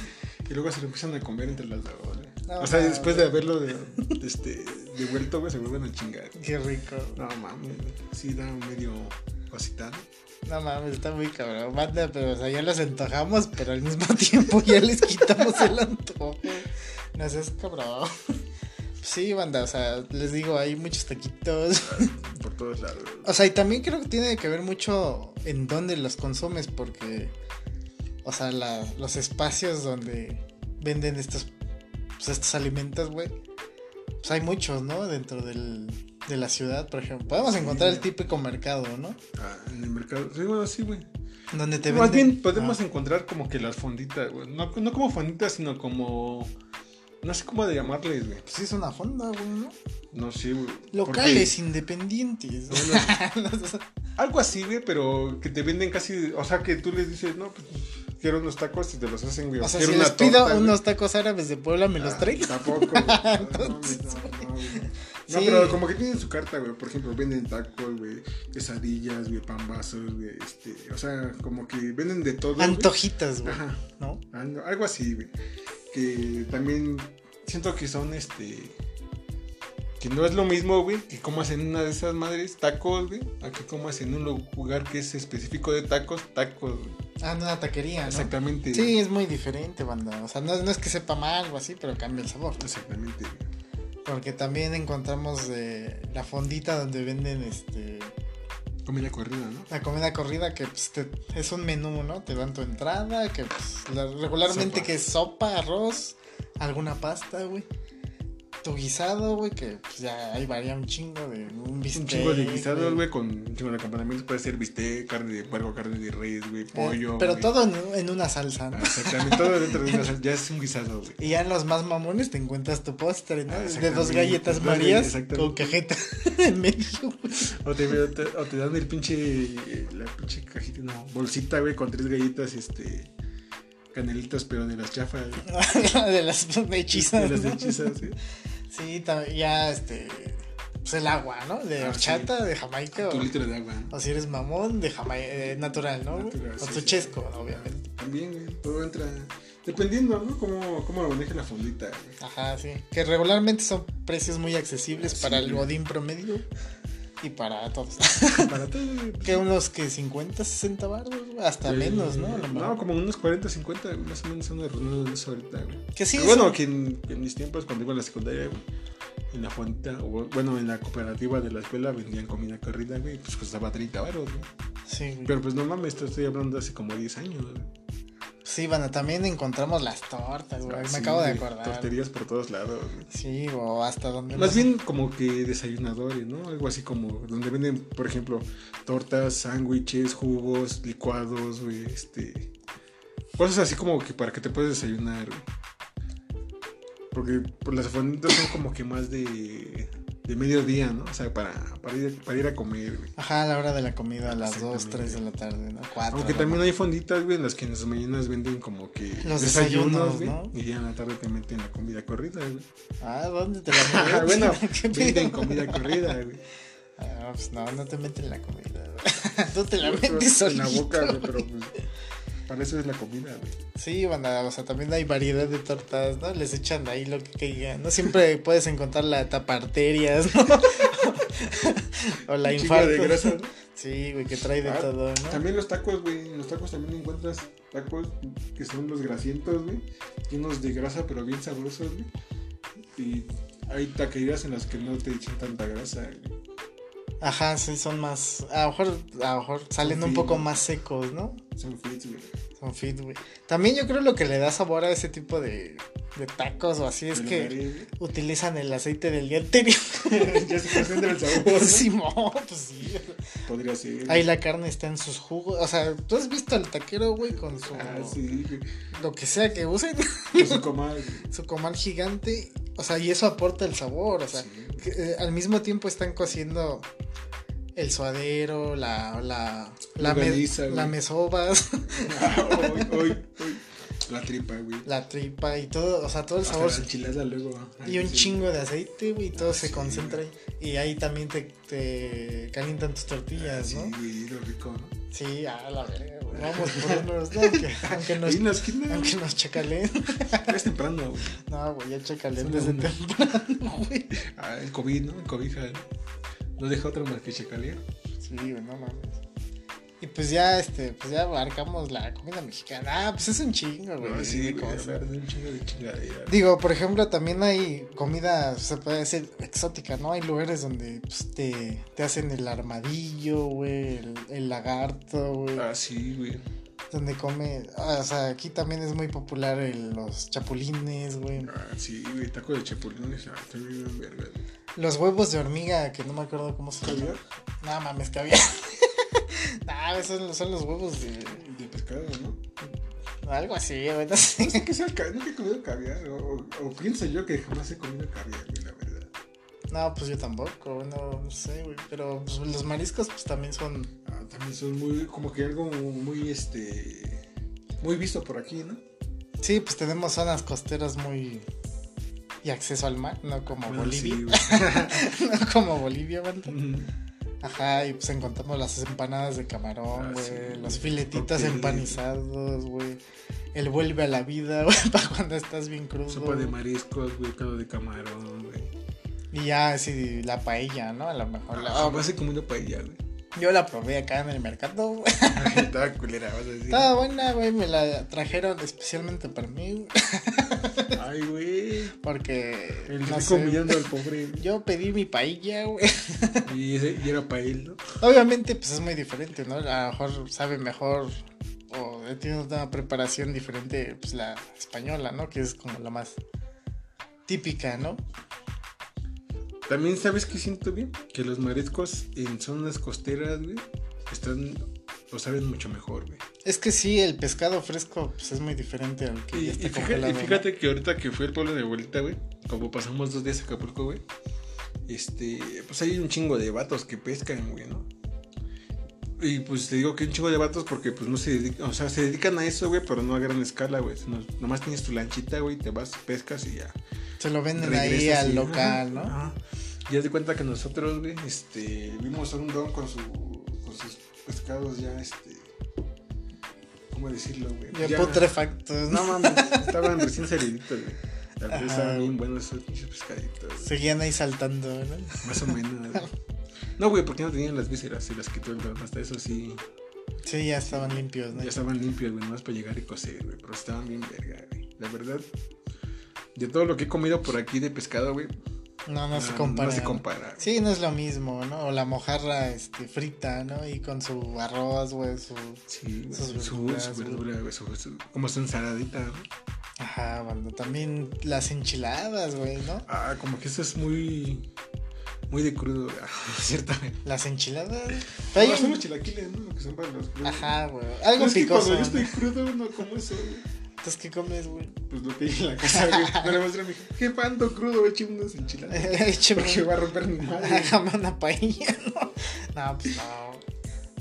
Y luego se lo empiezan a comer entre las dos, güey. No, o sea, después de haberlo de, este, devuelto, güey, se vuelven a chingar. Qué rico. No mames. Sí, da medio cosita, ¿no? No mames, está muy cabrón. Manda, pero o sea, ya los antojamos, pero al mismo tiempo ya les quitamos el antojo. No seas cabrón. Sí, banda, o sea, les digo, hay muchos taquitos. Por todos lados. O sea, y también creo que tiene que ver mucho en dónde los consumes, porque, o sea, la- los espacios donde venden estos, pues, estos alimentos, güey, pues hay muchos, ¿no? Dentro del, de la ciudad, por ejemplo. Podemos Sí, encontrar el típico mercado, ¿no? Ah, en el mercado. Sí, bueno, sí, güey. Donde te Más venden. bien podemos Ah, encontrar como que las fonditas, güey. No, no como fonditas, sino como. No sé cómo de llamarles, güey. pues sí, es una fonda, güey, ¿no? No sé, güey. Locales independientes. Algo así, güey, pero que te venden casi. O sea, que tú les dices, no, pues quiero unos tacos y te los hacen, güey. o sea, quiero si una les pido torta, güey. unos tacos árabes de Puebla, ¿me los Ah, traigo? Tampoco, güey. No, no, Entonces, no, no, güey. No, Sí. pero como que tienen su carta, güey. Por ejemplo, venden tacos, güey, quesadillas, güey, pambazos, güey. Este, o sea, como que venden de todo. Antojitas, güey. Ajá. ¿No? Algo así, güey. Que también siento que son este. Que no es lo mismo, güey, que comas en una de esas madres tacos, güey, a que comas en un lugar que es específico de tacos, tacos, güey. Ah, en una taquería, ¿no? Exactamente. Sí, es muy diferente, banda. O sea, no, no es que sepa mal o así, pero cambia el sabor. Exactamente. Porque también encontramos eh, la fondita donde venden este Comida corrida, ¿no? la comida corrida que pues, te- es un menú, ¿no? Te dan tu entrada, que pues, la- regularmente Sopa. que es sopa, arroz, alguna pasta, güey. Tu guisado, güey, que pues ya ahí varía un chingo de un bistec. Un chingo de guisados, güey, con un chingo de acompañamientos. Puede ser bistec, carne de puerco, carne de res, güey, Eh, pollo. pero todo en, en una salsa, ¿no? Ah, Exactamente, todo dentro de una salsa. Ya es un guisado, güey. Y ya en los más mamones te encuentras tu postre, ¿no? Ah, de dos galletas Dos marías con cajeta en medio, güey. O te, o te- o te dan el pinche. La pinche cajita, no, bolsita, güey, con tres galletas, este. Canelitas, pero de las chafas. de las hechizas. De las ¿no? hechizas, sí. Sí, ya este. Pues el agua, ¿no? De Ah, horchata, de Jamaica. Tu O, litro de agua. ¿no? o si eres mamón, de Jamaica. natural, ¿no? Natural, o sí, tu sí. chesco, obviamente. También, güey, todo entra. Dependiendo, ¿no? Cómo, cómo lo maneja la fondita, güey. Ajá, sí. Que regularmente son precios muy accesibles Sí, para el godín promedio y para todos. Para todo, güey. que unos que 50, 60 baros, hasta menos, ¿no? No, como unos 40, 50, güey, más o menos son de de eso ahorita, güey. Que sí, Pero bueno, que en, en mis tiempos, cuando iba a la secundaria, güey, en la fondita, o bueno, en la cooperativa de la escuela vendían comida corrida, güey, pues costaba 30 baros, güey. Sí, güey. Pero pues no mames, estoy hablando de hace como 10 años, güey. Sí, bueno, también encontramos las tortas, güey. Ah, Me sí, acabo de acordar. Torterías por todos lados, güey. Sí, o hasta donde. Más no- bien como que desayunadores, ¿no? Algo así como donde venden, por ejemplo, tortas, sándwiches, jugos, licuados, güey, este... Cosas así como que para que te puedas desayunar, güey. Porque pues, las fonditas son como que más de, de mediodía, ¿no? O sea, para, para, ir, para ir a comer, güey. Ajá, a la hora de la comida, a las 2, Exactamente. 3 de la tarde, ¿no? 4. Aunque también hay fonditas, güey, en las que en las mañanas venden como que Los desayunos, güey. ¿no? Y ya en la tarde te meten la comida corrida, güey. Ah, ¿dónde te la metes? bueno, ¿Qué venden comida corrida, güey. Ah, pues no, no te meten la comida. Tú te la metes en la boca, güey. pero pues para eso es la comida, güey. Sí, banda, o sea, también hay variedad de tortas, ¿no? Les echan ahí lo que caiga. No siempre puedes encontrar la taparterias, ¿no? o la infarto. de grasa, ¿no? Sí, güey, que trae de Ah, todo, ¿no? También los tacos, güey. En los tacos también encuentras tacos que son los grasientos, güey. Llenos de grasa, pero bien sabrosos, güey. Y hay taquerías en las que no te echan tanta grasa, güey. Ajá, sí, son más. A lo mejor, a lo mejor salen un poco más secos, ¿no? Son güey. Son fit, güey. También yo creo lo que le da sabor a ese tipo de, de tacos o así es Pero, que utilizan el aceite del día anterior. ya se concentra el sabor, ¿no? Sí, mo, pues sí. Podría ser. Ahí la carne está en sus jugos. O sea, tú has visto al taquero, güey, con su. Ah, sí. Lo que sea que usen, Con su comal, su comal gigante. O sea, y eso aporta el sabor. O sea, Sí. que, eh, al mismo tiempo están cociendo el suadero, la. La. La, me- la mesobas, Ah, hoy, hoy, hoy. La tripa, güey. la tripa y todo. O sea, todo el Hasta sabor. la luego. Y un sí. chingo de aceite, güey, y todo Ah, se sí, concentra ahí. Y ahí también te, te calientan tus tortillas, Sí, ¿no? güey, lo rico, ¿no? Sí, a la verga, güey. Vamos por unos, no, aunque, aunque nos, en la esquina, aunque nos chacalen. ya es temprano, güey. No, güey, ya chacalen desde temprano, güey. Ah, el COVID, ¿no? El cobija, ¿no? No deja otra más que chacalear. Sí, güey, no mames. Y pues ya, este, pues ya abarcamos la comida mexicana. Ah, pues es un chingo, güey. No, sí, güey, de un chingo de chingadera. Digo, por ejemplo, también hay comida, se puede decir, exótica, ¿no? Hay lugares donde pues, te, te hacen el armadillo, güey, el, el lagarto, güey. Ah, sí, güey. Donde come, ah, o sea, aquí también es muy popular el- los chapulines, güey. Ah, sí, güey, taco de chapulines. Ah, está bien verga. güey. Los huevos de hormiga, que no me acuerdo cómo se llama. ¿Caviar? No mames, caviar. nah, esos son, los huevos de... De pescado, ¿no? Algo así, güey, no sé. No sé qué sea el caviar. Nunca he comido caviar. O, o- o pienso yo que jamás he comido caviar, güey, la verdad. No, pues yo tampoco, güey, no, sé, güey. Pero pues, los mariscos, pues también son... Ah, también son muy, como que algo muy, este, muy visto por aquí, ¿no? Sí, pues tenemos zonas costeras muy... Y acceso al mar, no como Bueno, Bolivia. sí, güey. no como Bolivia. Ujú. Ajá, y pues encontramos las empanadas de camarón, Ah, güey. sí, los güey. filetitos empanizados, güey. El vuelve a la vida, güey, para cuando estás bien crudo. Sopa de güey. mariscos, güey, caldo de camarón, güey. Y ya, sí, la paella, ¿no? A lo mejor. la- Ah, vas a comiendo paella, güey. Yo la probé acá en el mercado, güey. Estaba culera, vas a decir. Estaba buena, güey. Me la trajeron especialmente para mí, güey, Ay, güey. porque. El no sé, humillando al pobre. Yo pedí mi paella, güey. Y, ese, y era él, ¿no? Obviamente, pues es muy diferente, ¿no? A lo mejor sabe mejor o tiene una preparación diferente, pues la española, ¿no? Que es como la más típica, ¿no? También, ¿sabes qué siento bien? Que los mariscos en zonas costeras, güey, están o saben mucho mejor, güey. Es que sí, el pescado fresco pues, es muy diferente al que Y, ya y está fíjate, congelado. y fíjate que ahorita que fue el pueblo de abuelita, güey, como pasamos dos días a Acapulco, güey, este, pues hay un chingo de vatos que pescan, güey, ¿no? Y pues te digo que un chingo de vatos porque pues no se dedican, o sea, se dedican a eso, güey, pero no a gran escala, güey. sino Nomás tienes tu lanchita, güey, te vas, pescas y ya. Se lo venden ahí al y- local, ¿no? ajá. Y haz de cuenta que nosotros, güey, este, vimos a un don con, su, con sus pescados ya, este, ¿cómo decirlo, güey? Ya putrefactos, No ¿no? mames, estaban recién saliditos, güey. La bien buenos esos pinches pescaditos. Seguían ahí saltando, ¿no? Más o menos. No, güey, porque no tenían las vísceras, se las quitó el. Hasta eso sí, Sí, ya estaban limpios, ¿no? ya estaban limpios, güey, nomás para llegar y cocer, güey. Pero estaban bien verga, güey. La verdad, de todo lo que he comido por aquí de pescado, güey, No, no, se no- compara. No se compara. Sí, no es lo mismo, ¿no? O la mojarra este, frita, ¿no? Y con su arroz, güey, su... Sí, Sus su, su verduras, verdura, güey, su, su- como su ensaladita, güey. Ajá, bueno, también las enchiladas, güey, ¿no? Ah, como que eso es muy, muy de crudo, güey. Las enchiladas. No, hay son los chilaquiles, ¿no? Lo que son para los crudos. Ajá, güey. No, Algo es que picoso. cuando yo ¿no? estoy crudo, no como eso, güey. Entonces, ¿qué comes, güey? Pues lo que hay en la casa, güey. Me lo mostré a mi hija. ¿Qué pando crudo? Eché unas enchiladas. Écheme Porque va a romper mi madre. Hágame una paella, ¿no? No, pues no.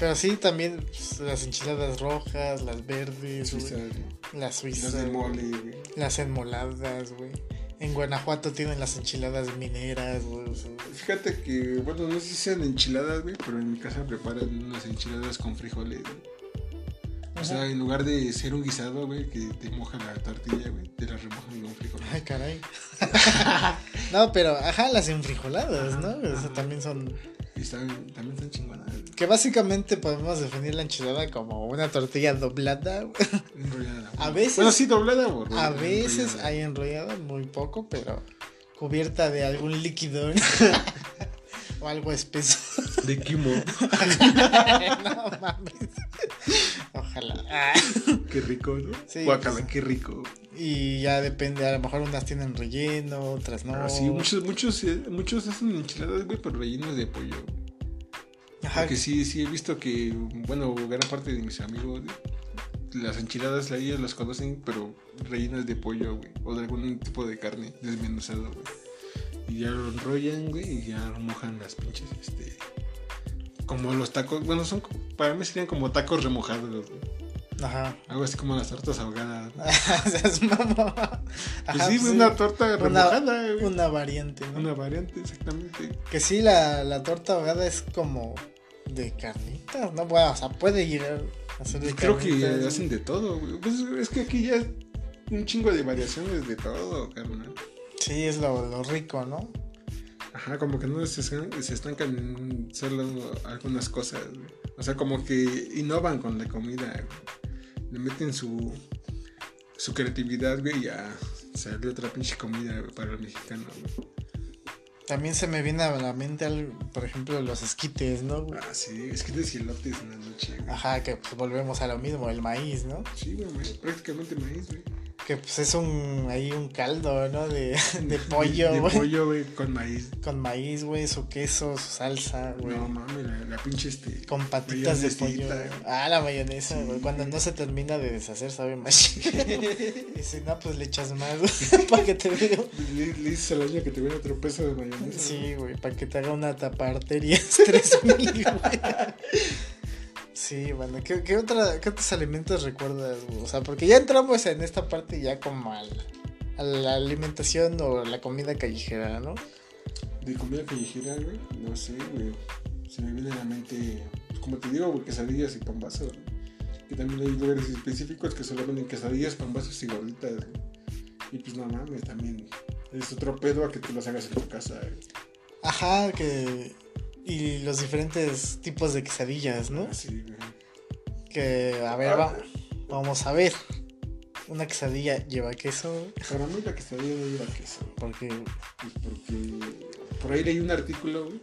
Pero sí, también pues, las enchiladas rojas, las verdes, Suiza, las suizas, Las mole, enmoladas, güey. En Guanajuato tienen las enchiladas mineras, güey. Fíjate que, bueno, no sé si sean enchiladas, güey, pero en mi casa preparan unas enchiladas con frijoles, güey. O sea, en lugar de ser un guisado, güey, que te moja la tortilla, güey, te la remojan con frijoles. Ay, caray. no, pero, ajá, las enfrijoladas, ¿no? O sea, también son... Y están, también están chingonas. Que básicamente podemos definir la enchilada como una tortilla doblada, güey. Enrollada. A güey. veces- Bueno, sí, doblada, güey. A veces enrollada. hay enrollada, muy poco, pero cubierta de algún líquido o algo espeso. De quimo. no mames. Ojalá. Ah. Qué rico, ¿no? Sí, Guacala, pues, qué rico. Y ya depende, a lo mejor unas tienen relleno, otras no. Ah, sí, muchos, muchos, eh, muchos hacen enchiladas, güey, pero rellenos de pollo. Ajá, Porque sí, sí he visto que, bueno, gran parte de mis amigos, las enchiladas la ellos las conocen, pero rellenas de pollo, güey, o de algún tipo de carne desmenuzado, güey. Y ya lo enrollan, güey, y ya mojan las pinches, este, como los tacos, bueno, son, para mí serían como tacos remojados, güey. Ajá. Algo así como las tortas ahogadas. Seas mamón. Pues sí, pues una torta una, remojada, güey. una variante, ¿no? Una variante, exactamente. Que sí, la, la torta ahogada es como de carnitas, ¿no? Bueno, o sea, puede llegar a ser de Creo que hacen de todo, güey. Pues es que aquí ya un chingo de variaciones de todo, carnal. Sí, es lo, lo rico, ¿no? Ajá, como que no se, se estancan en solo algunas cosas, güey. O sea, como que innovan con la comida, güey. Le meten su, su creatividad, güey, y ya sale otra pinche comida güey, para el mexicano, güey. También se me viene a la mente, al- por ejemplo, los esquites, ¿no? güey? Ah, sí, esquites y elotes en la noche, güey. Ajá, que pues volvemos a lo mismo, el maíz, ¿no? Sí, güey, güey, prácticamente maíz, güey. Que pues es un ahí un caldo, ¿no? De, de pollo, De, güey. pollo, güey, con maíz. Con maíz, güey, su queso, su salsa, güey. No mames, la, la pinche este. Con patitas de pollo. güey. Ah, la mayonesa, Sí, güey. Cuando no se termina de deshacer, sabe más. y si no, pues le echas más, güey, para que te vea. Le, le dices al año que te viene otro peso de mayonesa. Sí, güey, para que te haga una tapa arterias 3000, güey. Sí, bueno, ¿qué, qué, otra, ¿qué otros alimentos recuerdas? O sea, porque ya entramos en esta parte ya como al, a la alimentación o la comida callejera, ¿no? De comida callejera, güey. No sé, güey. Se me viene a la mente, pues, como te digo, güey, quesadillas y pambazos. Que también hay lugares específicos que solo venden quesadillas, pambazos y gorditas, güey. Y pues no mames, también es otro pedo a que tú las hagas en tu casa, güey. Ajá, que... Y los diferentes tipos de quesadillas, ¿no? Güey. Que, a ver, va- vamos a ver. Una quesadilla lleva queso, güey, Para mí la quesadilla no lleva queso. porque... Pues porque por ahí leí un artículo, güey,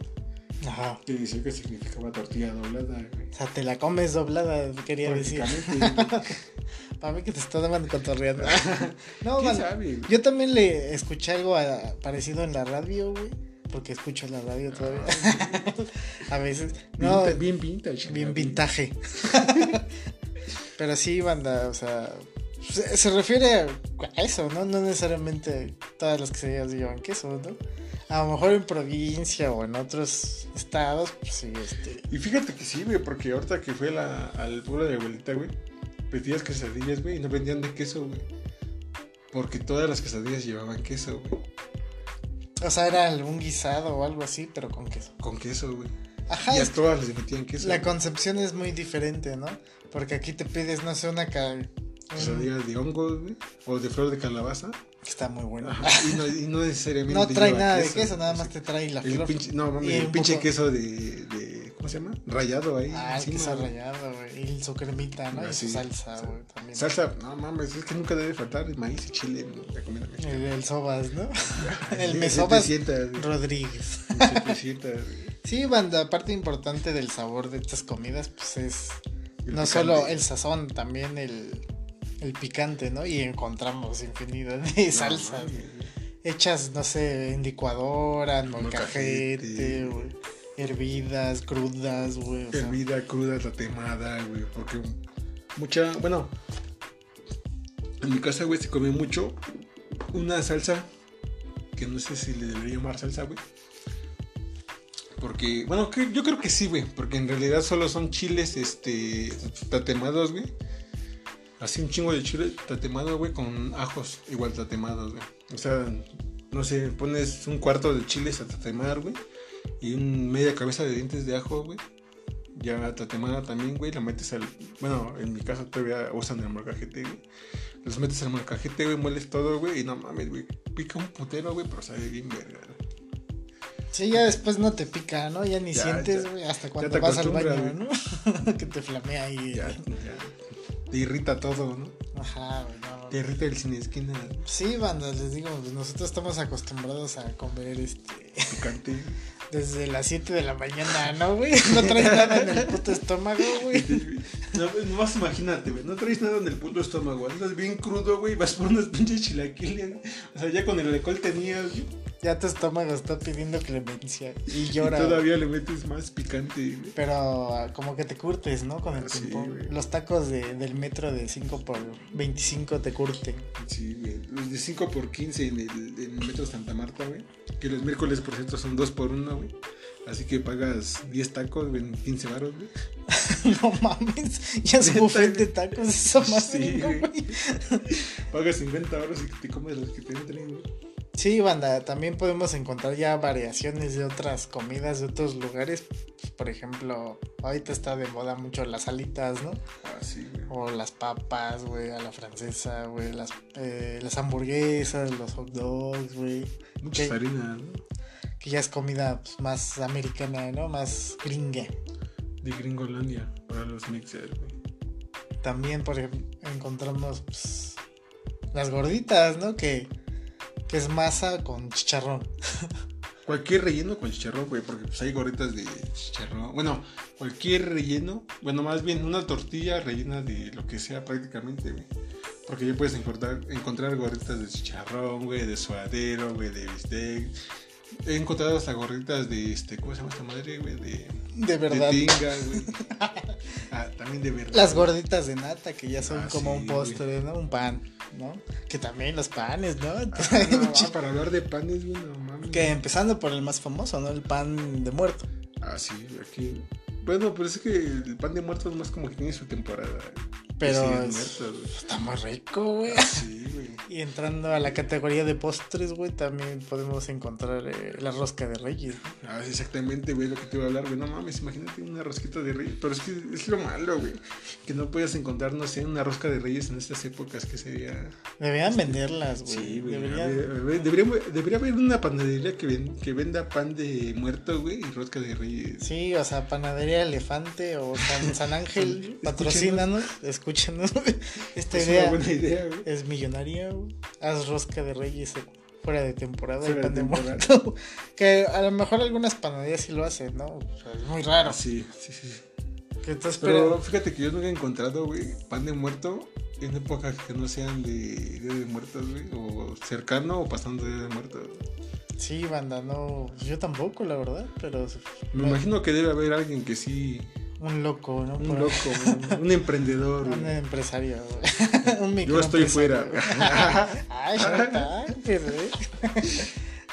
Ajá. que decía que significaba tortilla doblada, güey. O sea, te la comes doblada, quería decir. Prácticamente, güey. Para mí que te estaban cotorreando. no, ¿Quién man, sabe, güey? yo también le escuché algo a- parecido en la radio, güey. Porque escucho la radio todavía. a veces. No, bien vintage. bien vintage. Pero sí, banda, o sea. Se, se refiere a eso, ¿no? No necesariamente todas las quesadillas llevan queso, ¿no? A lo mejor en provincia o en otros estados, pues sí, este. Y fíjate que sí, güey, porque ahorita que fue la- al pueblo de abuelita, güey, pedías quesadillas, güey, y no vendían de queso, güey. Porque todas las quesadillas llevaban queso, güey. O sea, era algún guisado o algo así, pero con queso. Con queso, güey. Ajá, y a todas les metían queso. La concepción es muy diferente, ¿no? Porque aquí te pides, no sé, una Quesadillas de hongos, güey, o de flor de calabaza. que está muy buena. Ajá, y, no, y no necesariamente. No trae nada de queso, nada más te trae la El flor. pinche, no, mames, Y el pinche poco- queso de, de. ¿Cómo se llama? Rayado ahí. Ah, el queso rallado, güey. Y su cremita, ¿no? Ah, y su sí. salsa, güey, también. Salsa, no mames, es que nunca debe faltar el maíz y chile en la comida mexicana. El, el sobas, ¿no? el Sí, mesobas 700, güey. Rodríguez. 700, güey. Sí, banda, parte importante del sabor de estas comidas, pues es El no picante. solo el sazón, también el, el picante, ¿no? Y encontramos infinidad de No, salsas. hechas, no sé, en licuadora, en Molcajete. molcajete, güey. Hervidas, crudas, güey. Hervida, cruda, tatemada, güey. Porque mucha, bueno, en mi casa, güey, se come mucho una salsa que no sé si le debería llamar salsa, güey. Porque, bueno, que- yo creo que sí, güey. Porque en realidad solo son chiles, este, tatemados, güey. Así un chingo de chile tatemado, güey, con ajos igual tatemados, güey. O sea, no sé, pones un cuarto de chiles a tatemar, güey. Y un media cabeza de dientes de ajo, güey. Ya tatemada también, güey. La metes al. Bueno, en mi casa todavía usan el molcajete, güey. Los metes al molcajete, güey, mueles todo, güey. Y no mames, güey. Pica un putero, güey, pero sabe bien verga, güey. Sí, ya después no te pica, ¿no? Ya ni Ya, sientes, güey, hasta cuando vas al baño, ¿no? que te flamea ahí. Ya, ya. Te irrita todo, ¿no? Ajá, güey, no. Te irrita el cine esquina Sí, banda, les digo, pues, nosotros estamos acostumbrados a comer este picante. desde las 7 de la mañana, ¿no, güey? No traes nada en el puto estómago, güey. No, más imagínate, güey. No traes nada en el puto estómago. Andas bien crudo, güey. Vas por unos pinches chilaquiles. O sea, ya con el alcohol tenías. Ya tu estómago está pidiendo clemencia y Y llora. güey. todavía le metes más picante, güey. Pero ah, como que te curtes, ¿no? Con el sí, tiempo. güey. Los tacos de, del metro de 5 por 25 te curten. Sí, güey. Los de 5 por 15 en el, en el metro Santa Marta, güey. Que los miércoles, por cierto, son 2 por 1, güey. Así que pagas 10 tacos, en 15 baros, güey. no mames, ya es buffet de tacos esa madre, Sí, ¿no, güey. güey? Pagas 50 baros y te comes los que te entren, güey. Sí, banda, también podemos encontrar ya variaciones de otras comidas de otros lugares. Pues, Por ejemplo, ahorita está de moda mucho las alitas, ¿no? Ah, sí, güey. O las papas, güey, a la francesa, güey, las, eh, las hamburguesas, los hot dogs, güey. Muchas harinas, ¿no? que ya es comida pues, más americana, ¿no? Más gringa. De Gringolandia, para los mixers, güey. También, por ejemplo, encontramos pues, las gorditas, ¿no? Que, que es masa con chicharrón. Cualquier relleno con chicharrón, güey, porque pues hay gorditas de chicharrón. Bueno, cualquier relleno, bueno, más bien una tortilla rellena de lo que sea prácticamente, güey. Porque ya puedes encontrar, encontrar gorditas de chicharrón, güey, de suadero, güey, de bistec. He encontrado hasta gorditas de, este, ¿cómo se llama esta madre, güey? De, De verdad. de tinga, güey. ah, también de verdad. Las gorditas de nata, que ya son Ah, como sí, un postre, ¿no? Un pan, ¿no? Que también los panes, ¿no? Ah, no, ah, para hablar de panes, güey, no mames. que empezando por el más famoso, ¿no? El pan de muerto. Ah, sí, aquí. Bueno, pero es que el pan de muerto es más como que tiene su temporada. güey. Pero es- güey. está muy rico, güey. Sí, güey. Y entrando a la categoría de postres, güey, también podemos encontrar eh, la rosca de reyes. ¿no? Ah, exactamente, güey, lo que te iba a hablar, güey. No mames, imagínate una rosquita de reyes. Pero es que es lo malo, güey. Que no puedas encontrar, no sé, una rosca de reyes en estas épocas que sería. Deberían venderlas, güey. Sí, güey. Debería, debería haber una panadería que, ven- que venda pan de muerto, güey, y rosca de reyes. Sí, o sea, Panadería Elefante o San, San Ángel, patrocínanos, escúchanos. Esta es idea buena es millonaria, güey. Haz rosca de reyes eh, fuera de temporada Fuera pan de muerto. Que a lo mejor algunas panaderías sí lo hacen, ¿no? O sea, es muy raro. Sí, sí, sí. Que pero, fíjate que yo nunca he encontrado, güey, pan de muerto en épocas que no sean de Día de Muertos, güey, o cercano o pasando Día de Muertos. sí, banda, no. Yo tampoco, la verdad, pero. Me imagino que debe haber alguien que sí, Un loco, ¿no? un loco, un, un emprendedor, Un güey. empresario, güey. un Yo estoy fuera. Ay, Tank, güey.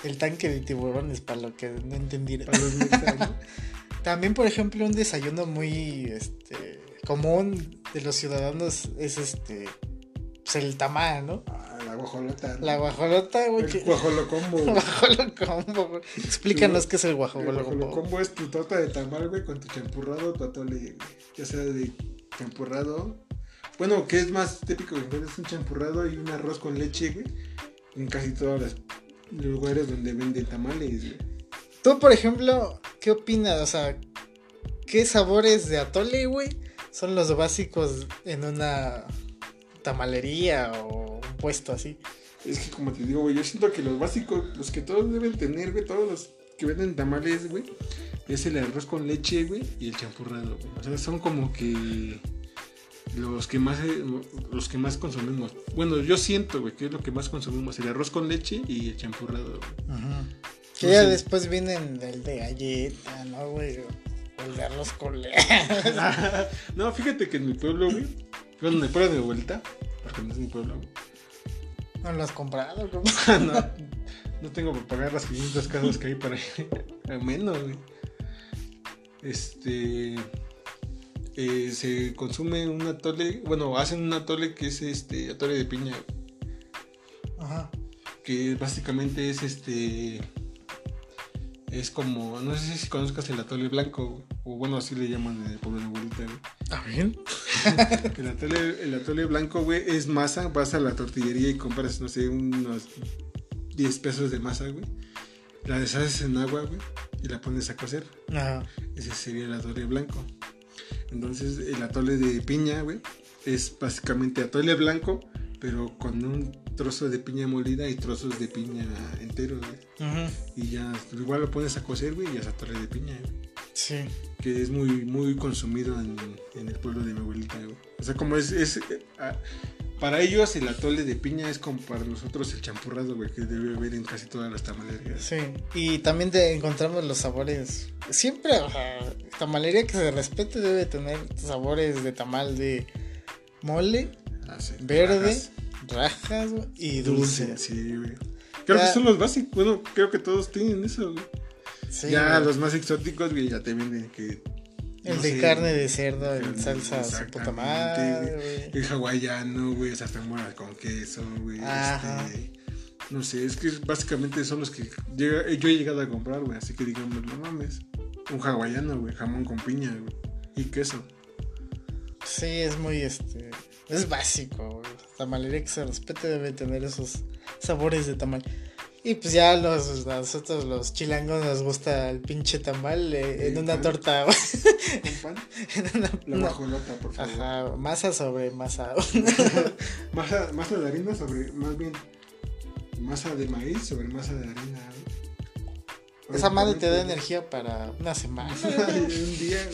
El tanque de tiburones, para lo que no mexicanos. También, por ejemplo, un desayuno muy este, común de los ciudadanos es este. Pues el tamal, ¿no? La guajolota. La guajolota, güey. El que- guajolocombo. güey. Guajolocombo, güey. Explícanos qué es el El guajolocombo. guajolocombo es tu torta de tamal, güey, con tu champurrado, tu atole, güey. Ya sea de champurrado. Bueno, que es más típico, güey. Es un champurrado y un arroz con leche, güey. En casi todos los lugares donde venden tamales, güey. Tú, por ejemplo, ¿qué opinas? O sea, ¿qué sabores de atole, güey, son los básicos en una tamalería o un puesto así? Es que como te digo, güey, yo siento que los básicos, los que todos deben tener, güey, todos los que venden tamales, güey, es el arroz con leche, güey, y el champurrado, güey. O sea, son como que los que más eh, los que más consumimos. Bueno, yo siento, güey, que es lo que más consumimos, el arroz con leche y el champurrado, güey. Que No ya después vienen el de galleta, ¿no, güey? El de arroz con leche. no, fíjate que en mi pueblo, güey, bueno, en el pueblo de vuelta, porque no es mi pueblo. No lo has comprado, ¿cómo? no, no tengo para pagar las 500 casas que hay para a menos, güey. Este. eh, se consume un atole. Bueno, hacen un atole que es este. Atole de piña. Ajá. Que básicamente es este. Es como. No sé si conozcas el atole blanco. güey, O bueno, así le llaman en el pueblo de mi abuelita, güey. ¿Ah, bien? El atole, el atole blanco, güey, es masa. Vas a la tortillería y compras, no sé, unos 10 pesos de masa, güey. La deshaces en agua, güey, y la pones a cocer. Ajá. Ese sería el atole blanco. Entonces, el atole de piña, güey, es básicamente atole blanco, pero con un trozo de piña molida y trozos de piña enteros, güey. Y ya, igual lo pones a cocer, güey, y es atole de piña, güey Sí. que es muy muy consumido en, en el pueblo de mi abuelita, güey. O sea, como es, es eh, para ellos el atole de piña es como para nosotros el champurrado, güey, que debe haber en casi todas las tamalerías. Sí, y también te encontramos los sabores. Siempre, o sea, tamalería que se respete debe tener sabores de tamal de mole, Ah, sí. verde, Rajas, rajas güey, y dulce. dulce, sí, güey. Creo Ya. que son los básicos, bueno, creo que todos tienen eso, güey. Sí, ya güey. los más exóticos, güey, ya te venden que... El no de sé, carne de cerdo en el- salsa su puta exactamente, madre, güey. El hawaiano, güey, sartemoras con queso, güey. Ajá. Este, no sé, es que básicamente son los que llega- yo he llegado a comprar, güey. Así que digamos, no mames. Un hawaiano, güey, jamón con piña, güey. Y queso. Sí, es muy este. Es básico, güey. Tamalería que se respete debe tener esos sabores de tamal. Y pues ya los, nosotros los chilangos nos gusta el pinche tamal eh, en una pan? torta. ¿Con pan? en una, La guajolota, por favor. Ajá, masa sobre masa. masa, masa de harina sobre, más bien, masa de maíz sobre masa de harina. Esa madre te da energía para una semana. un día,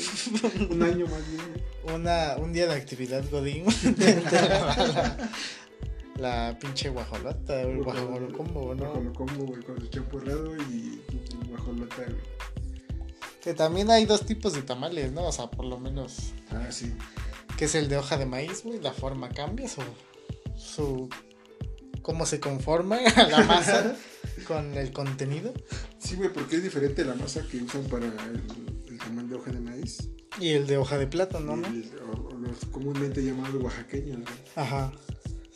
un año más bien. Una, un día de actividad godín. la, la pinche guajolota, el guajolocombo, ¿no? Guajolocombo, güey, con su champurrado y y guajolota, güey. Que también hay dos tipos de tamales, ¿no? O sea, por lo menos, Ah, sí. que es el de hoja de maíz, güey. La forma cambia, su, su cómo se conforma la masa con el contenido. Sí, güey, porque es diferente la masa que usan para el, el tamal de hoja de maíz. Y el de hoja de plátano, ¿no? el- o, o los comúnmente llamados oaxaqueños, güey. Ajá.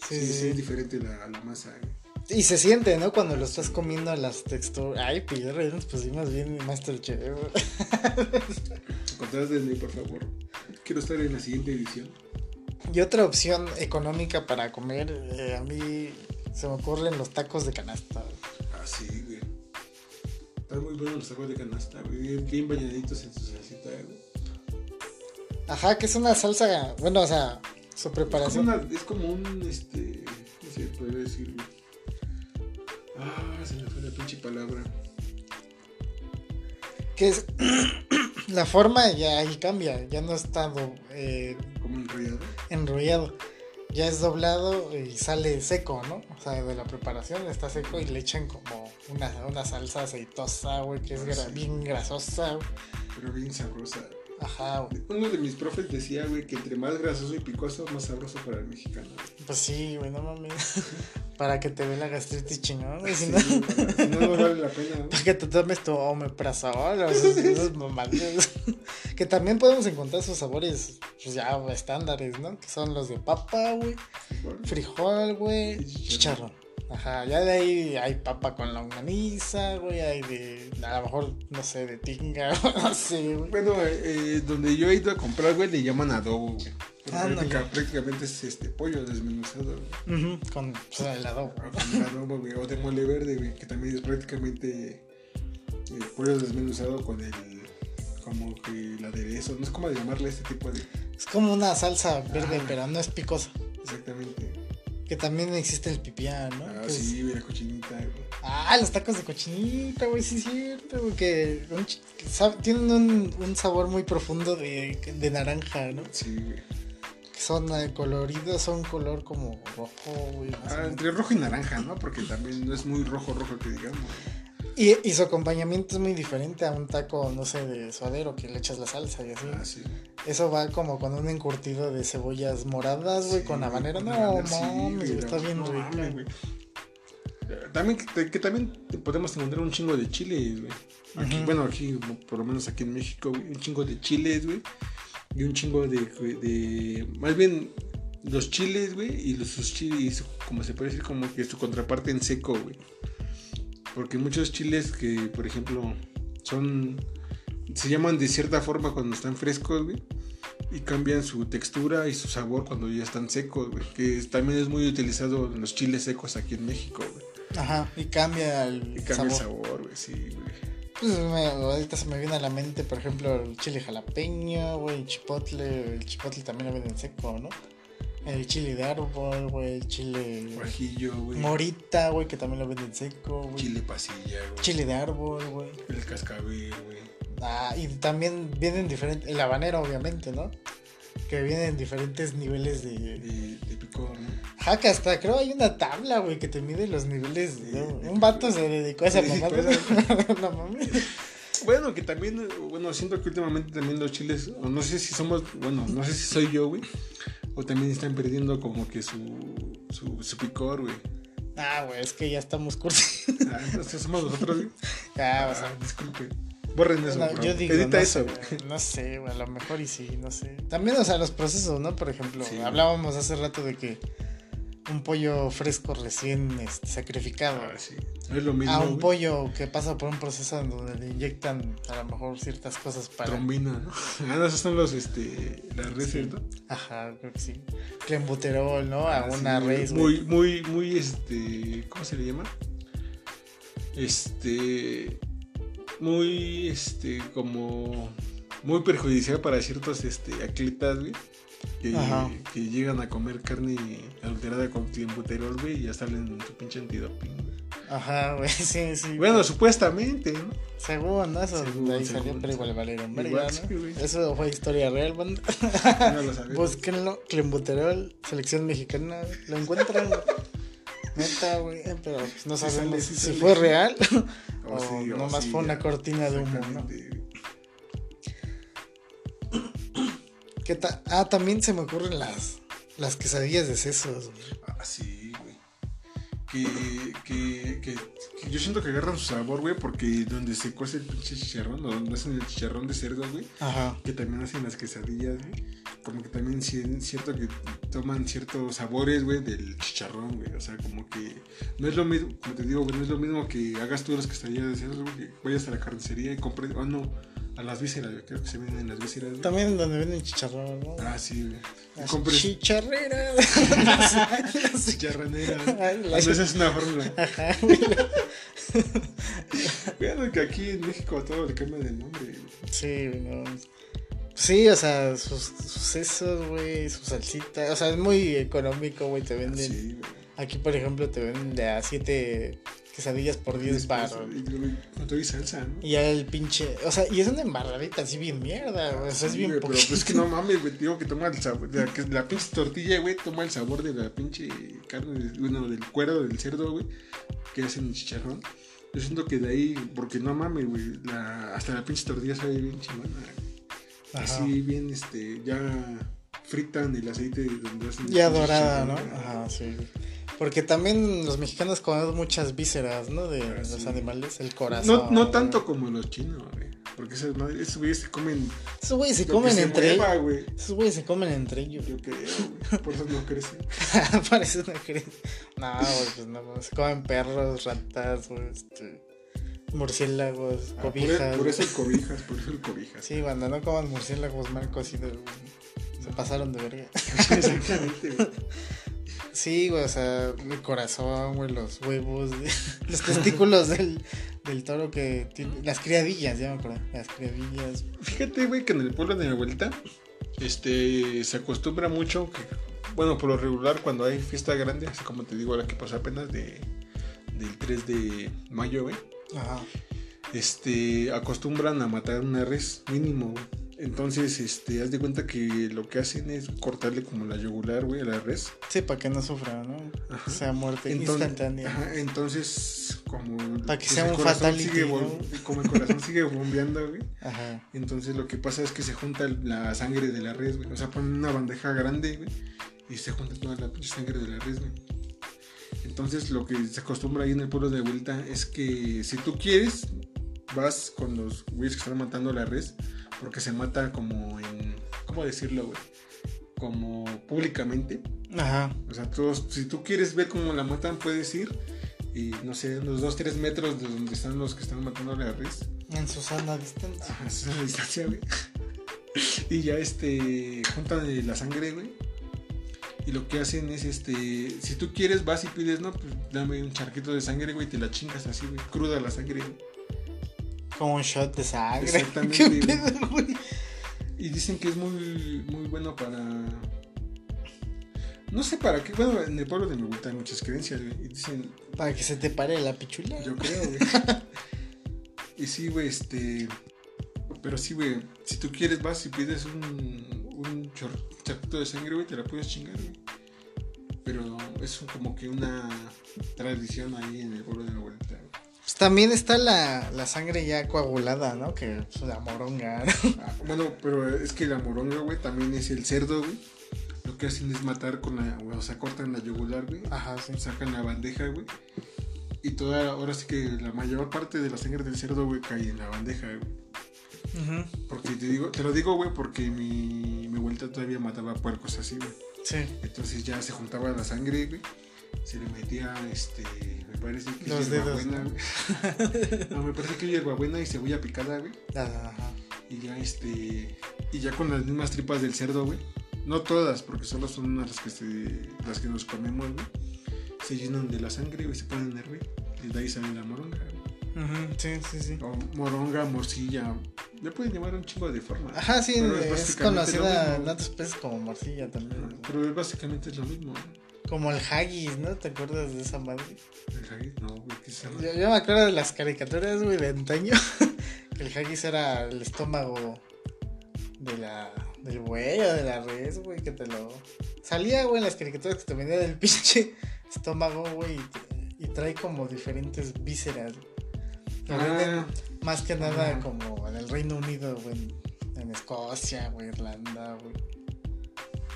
Sí, Sí, sí, sí, es diferente la, la masa, güey. Y se siente, ¿no? Cuando lo estás comiendo las texturas. Ay, Pierre, nos pusimos bien Masterchef. Contadas de mí, por favor. Quiero estar en la siguiente edición. Y otra opción económica para comer, eh, a mí se me ocurren los tacos de canasta. Ah, sí, güey. Están muy buenos los tacos de canasta, güey. Bien, bien bañaditos en su salsita, güey. Ajá, que es una salsa, bueno, o sea, su Es preparación. una- es como un, este, no sé, podría decir, güey. Ah, se me fue la pinche palabra. Que es. la forma ya ahí cambia, ya no está do- eh, Como enrollado. enrollado. Ya es doblado y sale seco, ¿no? O sea, de la preparación está seco y le echan como una, una salsa aceitosa, güey, que es gra- Sí. bien grasosa. güey. Pero bien sabrosa. Ajá, güey. Uno de mis profes decía, güey, que entre más grasoso y picoso, más sabroso para el mexicano. güey. Pues sí, güey, no mames. para que te dé la gastritis chingón, güey. Sí, no, güey, si no, no vale la pena, ¿no? para que te tomes tu omeprazol o esos, esos mamadas. Que también podemos encontrar sus sabores, pues ya estándares, ¿no? Que son los de papa, güey. Frijol, güey. Chicharrón. Ajá, ya de ahí hay papa con longaniza, güey. Hay de, a lo mejor, no sé, de tinga, no sé, güey. Bueno, eh, donde yo he ido a comprar, güey, le llaman adobo, güey. Ándale. práctica- prácticamente es este pollo desmenuzado, güey. Ujú, con pues, el adobo. O con adobo, güey. O de mole verde, güey. Que también es prácticamente eh, pollo desmenuzado con el. Como que el aderezo. No es como llamarle a este tipo de. Es como una salsa verde, Ah. pero no es picosa. Exactamente. Que también existe el pipián, ¿no? Ah, Que es- sí, güey, la cochinita, güey. Ah, los tacos de cochinita, güey, sí es cierto, güey, que, un ch- tienen un, un sabor muy profundo de, de naranja, ¿no? Sí, güey. Son eh, coloridos, son color como rojo, güey. Ah, entre rojo y naranja, ¿no? Porque también no es muy rojo, rojo que digamos. Y, y su acompañamiento es muy diferente a un taco, no sé, de suadero que le echas la salsa y así. Ah, sí. Eso va como con un encurtido de cebollas moradas, güey, Sí, con habanero. No, sí, mames, güey, güey, está no, bien no rico. güey. También que, que también podemos encontrar un chingo de chiles, güey. Aquí. Bueno, aquí, por lo menos aquí en México, güey, un chingo de chiles, güey. Y un chingo de, de- Más bien, los chiles, güey, y los sus chiles, como se puede decir, como que su contraparte en seco, güey. Porque muchos chiles que, por ejemplo, son. Se llaman de cierta forma cuando están frescos, güey. Y cambian su textura y su sabor cuando ya están secos, güey. Que también es muy utilizado en los chiles secos aquí en México, güey. Ajá, y cambia el Y cambia sabor. el sabor, güey, sí, güey. Pues me- ahorita se me viene a la mente, por ejemplo, el chile jalapeño, güey, el chipotle. El chipotle también lo venden seco, ¿no? El chile de árbol, güey, el chile Guajillo, güey. morita, güey, que también lo venden seco, güey. Chile pasilla, güey. Chile de árbol, güey. El cascabel, güey. Ah, y también vienen diferentes, el habanero, obviamente, ¿no? Que vienen diferentes niveles de... De, de picor, ¿no? Que hasta creo hay una tabla, güey, que te mide los niveles. Sí, ¿no? de Un vato se dedicó a esa mamada. no mames. Bueno, que también, bueno, siento que últimamente también los chiles, no sé si somos, bueno, no sé si soy yo, güey, o también están perdiendo como que su, su, su picor, güey. Ah, güey, es que ya estamos cursos. Ah, entonces somos nosotros, güey. ya, o sea, Ah, disculpe. Borren eso, no, por yo favor. digo, Edita no eso, güey. güey, no sé, güey, a lo mejor y sí, no sé. También, o sea, los procesos, ¿no? Por ejemplo, Sí. hablábamos hace rato de que un pollo fresco recién este, sacrificado Ah, sí. No es lo mismo, a un güey. pollo que pasa por un proceso en donde le inyectan a lo mejor ciertas cosas para... Trombina, ¿no? Ah, esos son los, este, las redes, Sí. ¿no? Ajá, creo que sí. Clenbuterol, ¿no? A Ah, una sí, raíz, güey. Muy, muy, muy, este, ¿cómo se le llama? este, muy, este, como, muy perjudicial para ciertos, este, atletas, güey. Que, llegan a comer carne adulterada con clenbuterol, güey, y ya salen en su pinche antidoping, güey. Ajá, güey, sí, sí. Bueno, supuestamente, ¿no? según, ¿no? Eso Según, de ahí salió, pero igual valieron verga, Igual, ¿no? sí, güey. Eso fue historia real, banda. No lo sabemos. Búsquenlo, Clembuterol, selección mexicana, lo encuentran. Neta, güey, pero pues, no Sí sabemos sale, sí si sale. fue real O o sí, nomás sí, fue una cortina de humo, ¿no? ¿Qué ta- ah, también se me ocurren las, las quesadillas de sesos, güey. Ah, sí. Que, que, que, que yo siento que agarran su sabor, güey, porque donde se cuece el pinche chicharrón, o donde hacen el chicharrón de cerdo, güey, que también hacen las quesadillas, güey, como que también cierto que toman ciertos sabores, güey, del chicharrón, güey. O sea, como que no es lo mismo, como te digo, güey, no es lo mismo que hagas tú las quesadillas de cerdo, güey, que vayas a la carnicería y compres, oh no, a las vísceras, creo que se venden en las vísceras, güey. También donde venden chicharrón, ¿no? Ah, sí, güey. Las compres chicharreras. chicharroneras. Ay, Ah, la- no, esa es una fórmula. Ajá. Vean que aquí en México a todo le cambian el nombre. güey. Sí, no. Sí, o sea, sus, sesos, güey, su salsita. O sea, es muy económico, güey. Te venden. Sí, güey. Aquí, por ejemplo, te venden de a 7 quesadillas por 10 baros. Con todo y salsa, ¿no? Y el pinche. O sea, y es una embarradita así bien mierda, güey. O sea, es bien güey, Pero pues es que no mames, güey. Digo que toma el sabor. La, que la pinche tortilla, güey, toma el sabor de la pinche carne, bueno, del cuero del cerdo, güey, que hacen el chicharrón. Yo siento que de ahí, porque no mames, güey, la, hasta la pinche tortilla sabe bien chingona. Así bien, este, ya fritan el aceite donde hacen Ya dorada, ¿no? Ajá, sí. Porque también los mexicanos comemos muchas vísceras, ¿no? De Ah, los sí. animales, el corazón. No, no tanto como los chinos, güey. Porque esas madres, esos güeyes se comen. Esos güeyes se comen se entre ellos. güey. Esos güeyes se comen entre ellos. Yo creo, güey. Por eso no crecen. Parece una cre... No, güey, pues no, no, se comen perros, ratas, güey, este, murciélagos, Ah, por, cobijas. por eso el cobijas, por eso el cobijas. Sí, banda, no coman murciélagos mal cocidos, güey. Se pasaron de verga. Exactamente, güey. Sí, güey, o sea, el corazón, güey, los huevos, los testículos del, del toro que tiene. Las criadillas, ya me acuerdo. Las criadillas. Fíjate, güey, que en el pueblo de mi abuelita, este, se acostumbra mucho que, bueno, por lo regular, cuando hay fiesta grande, así como te digo, la que pasó apenas de, del 3 de mayo, güey, Ajá. este, acostumbran a matar una res mínimo, güey. Entonces, este, haz de cuenta que lo que hacen es cortarle como la yugular, güey, a la res. Sí, para que no sufra, ¿no? Ajá. O sea, muerte Entonces, instantánea. ajá, entonces, como Para que pues, sea un fatality, sigue ¿no? como el corazón sigue bombeando, güey. Ajá. Entonces lo que pasa es que se junta la sangre de la res, güey. O sea, ponen una bandeja grande, güey. Y se junta toda la pinche sangre de la res, güey. Entonces lo que se acostumbra ahí en el pueblo de vuelta es que si tú quieres, vas con los güeyes que están matando la res. Porque se mata como en... ¿Cómo decirlo, güey? Como públicamente. Ajá. O sea, todos, si tú quieres ver cómo la matan, puedes ir. Y no sé, unos 2-3 metros de donde están los que están matando la res. En su sana distancia. Ajá, es la distancia, güey. Y ya este juntan la sangre, güey. Y lo que hacen es este, si tú quieres vas y pides, no, pues dame un charquito de sangre, güey, y te la chingas así, güey, cruda la sangre. güey. Como un shot de sangre. Exactamente. Y dicen que es muy muy bueno para no sé para qué, bueno, en el pueblo de abuelita hay muchas creencias, güey, y dicen, Para que se te pare la pichula. Yo creo, güey. y sí, güey, este. Pero sí, güey. Si tú quieres, vas y pides un, un chor- charquito de sangre, güey, te la puedes chingar, güey. Pero es como que una tradición ahí en el pueblo de güey. Pues también está la, la sangre ya coagulada, ¿no? Que es la moronga. ¿no? Ah, bueno, pero es que la moronga, güey, también es el cerdo, güey. Lo que hacen es matar con la. O sea, cortan la yugular, güey. Ajá, sí. Sacan la bandeja, güey. Y toda. Ahora sí que la mayor parte de la sangre del cerdo, güey, cae en la bandeja, güey. Ujú. Porque te digo, te lo digo, güey, porque mi, mi abuelita todavía mataba puercos así, güey. Sí. Entonces ya se juntaba la sangre, güey. Se le metía, este, parece que Los dedos, hierbabuena, güey. No, me parece que hierbabuena y cebolla picada, güey. Ajá. Y ya, este, y ya con las mismas tripas del cerdo, güey. No todas, porque solo son unas las que, se, las que nos comemos, güey. Se llenan de la sangre, güey, se ponen a hervir. Y de ahí sale la moronga, güey. Ujú, Sí, sí, sí. O moronga, morcilla. Le pueden llamar un chingo de formas. Ajá, sí, es, básicamente conocida en otros peces como morcilla también. Pero es básicamente es lo mismo. ¿no? Como el haggis, ¿no? ¿Te acuerdas de esa madre? El haggis, no, güey, ¿qué es esa Yo, yo me acuerdo de las caricaturas, güey, de antaño. que el haggis era el estómago de la, del buey o de la res, güey, que te lo... Salía, güey, en las caricaturas que te venía del pinche estómago, güey, y, te- y trae como diferentes vísceras. Ah, más que nada como en el Reino Unido, güey, en Escocia, güey, Irlanda, güey.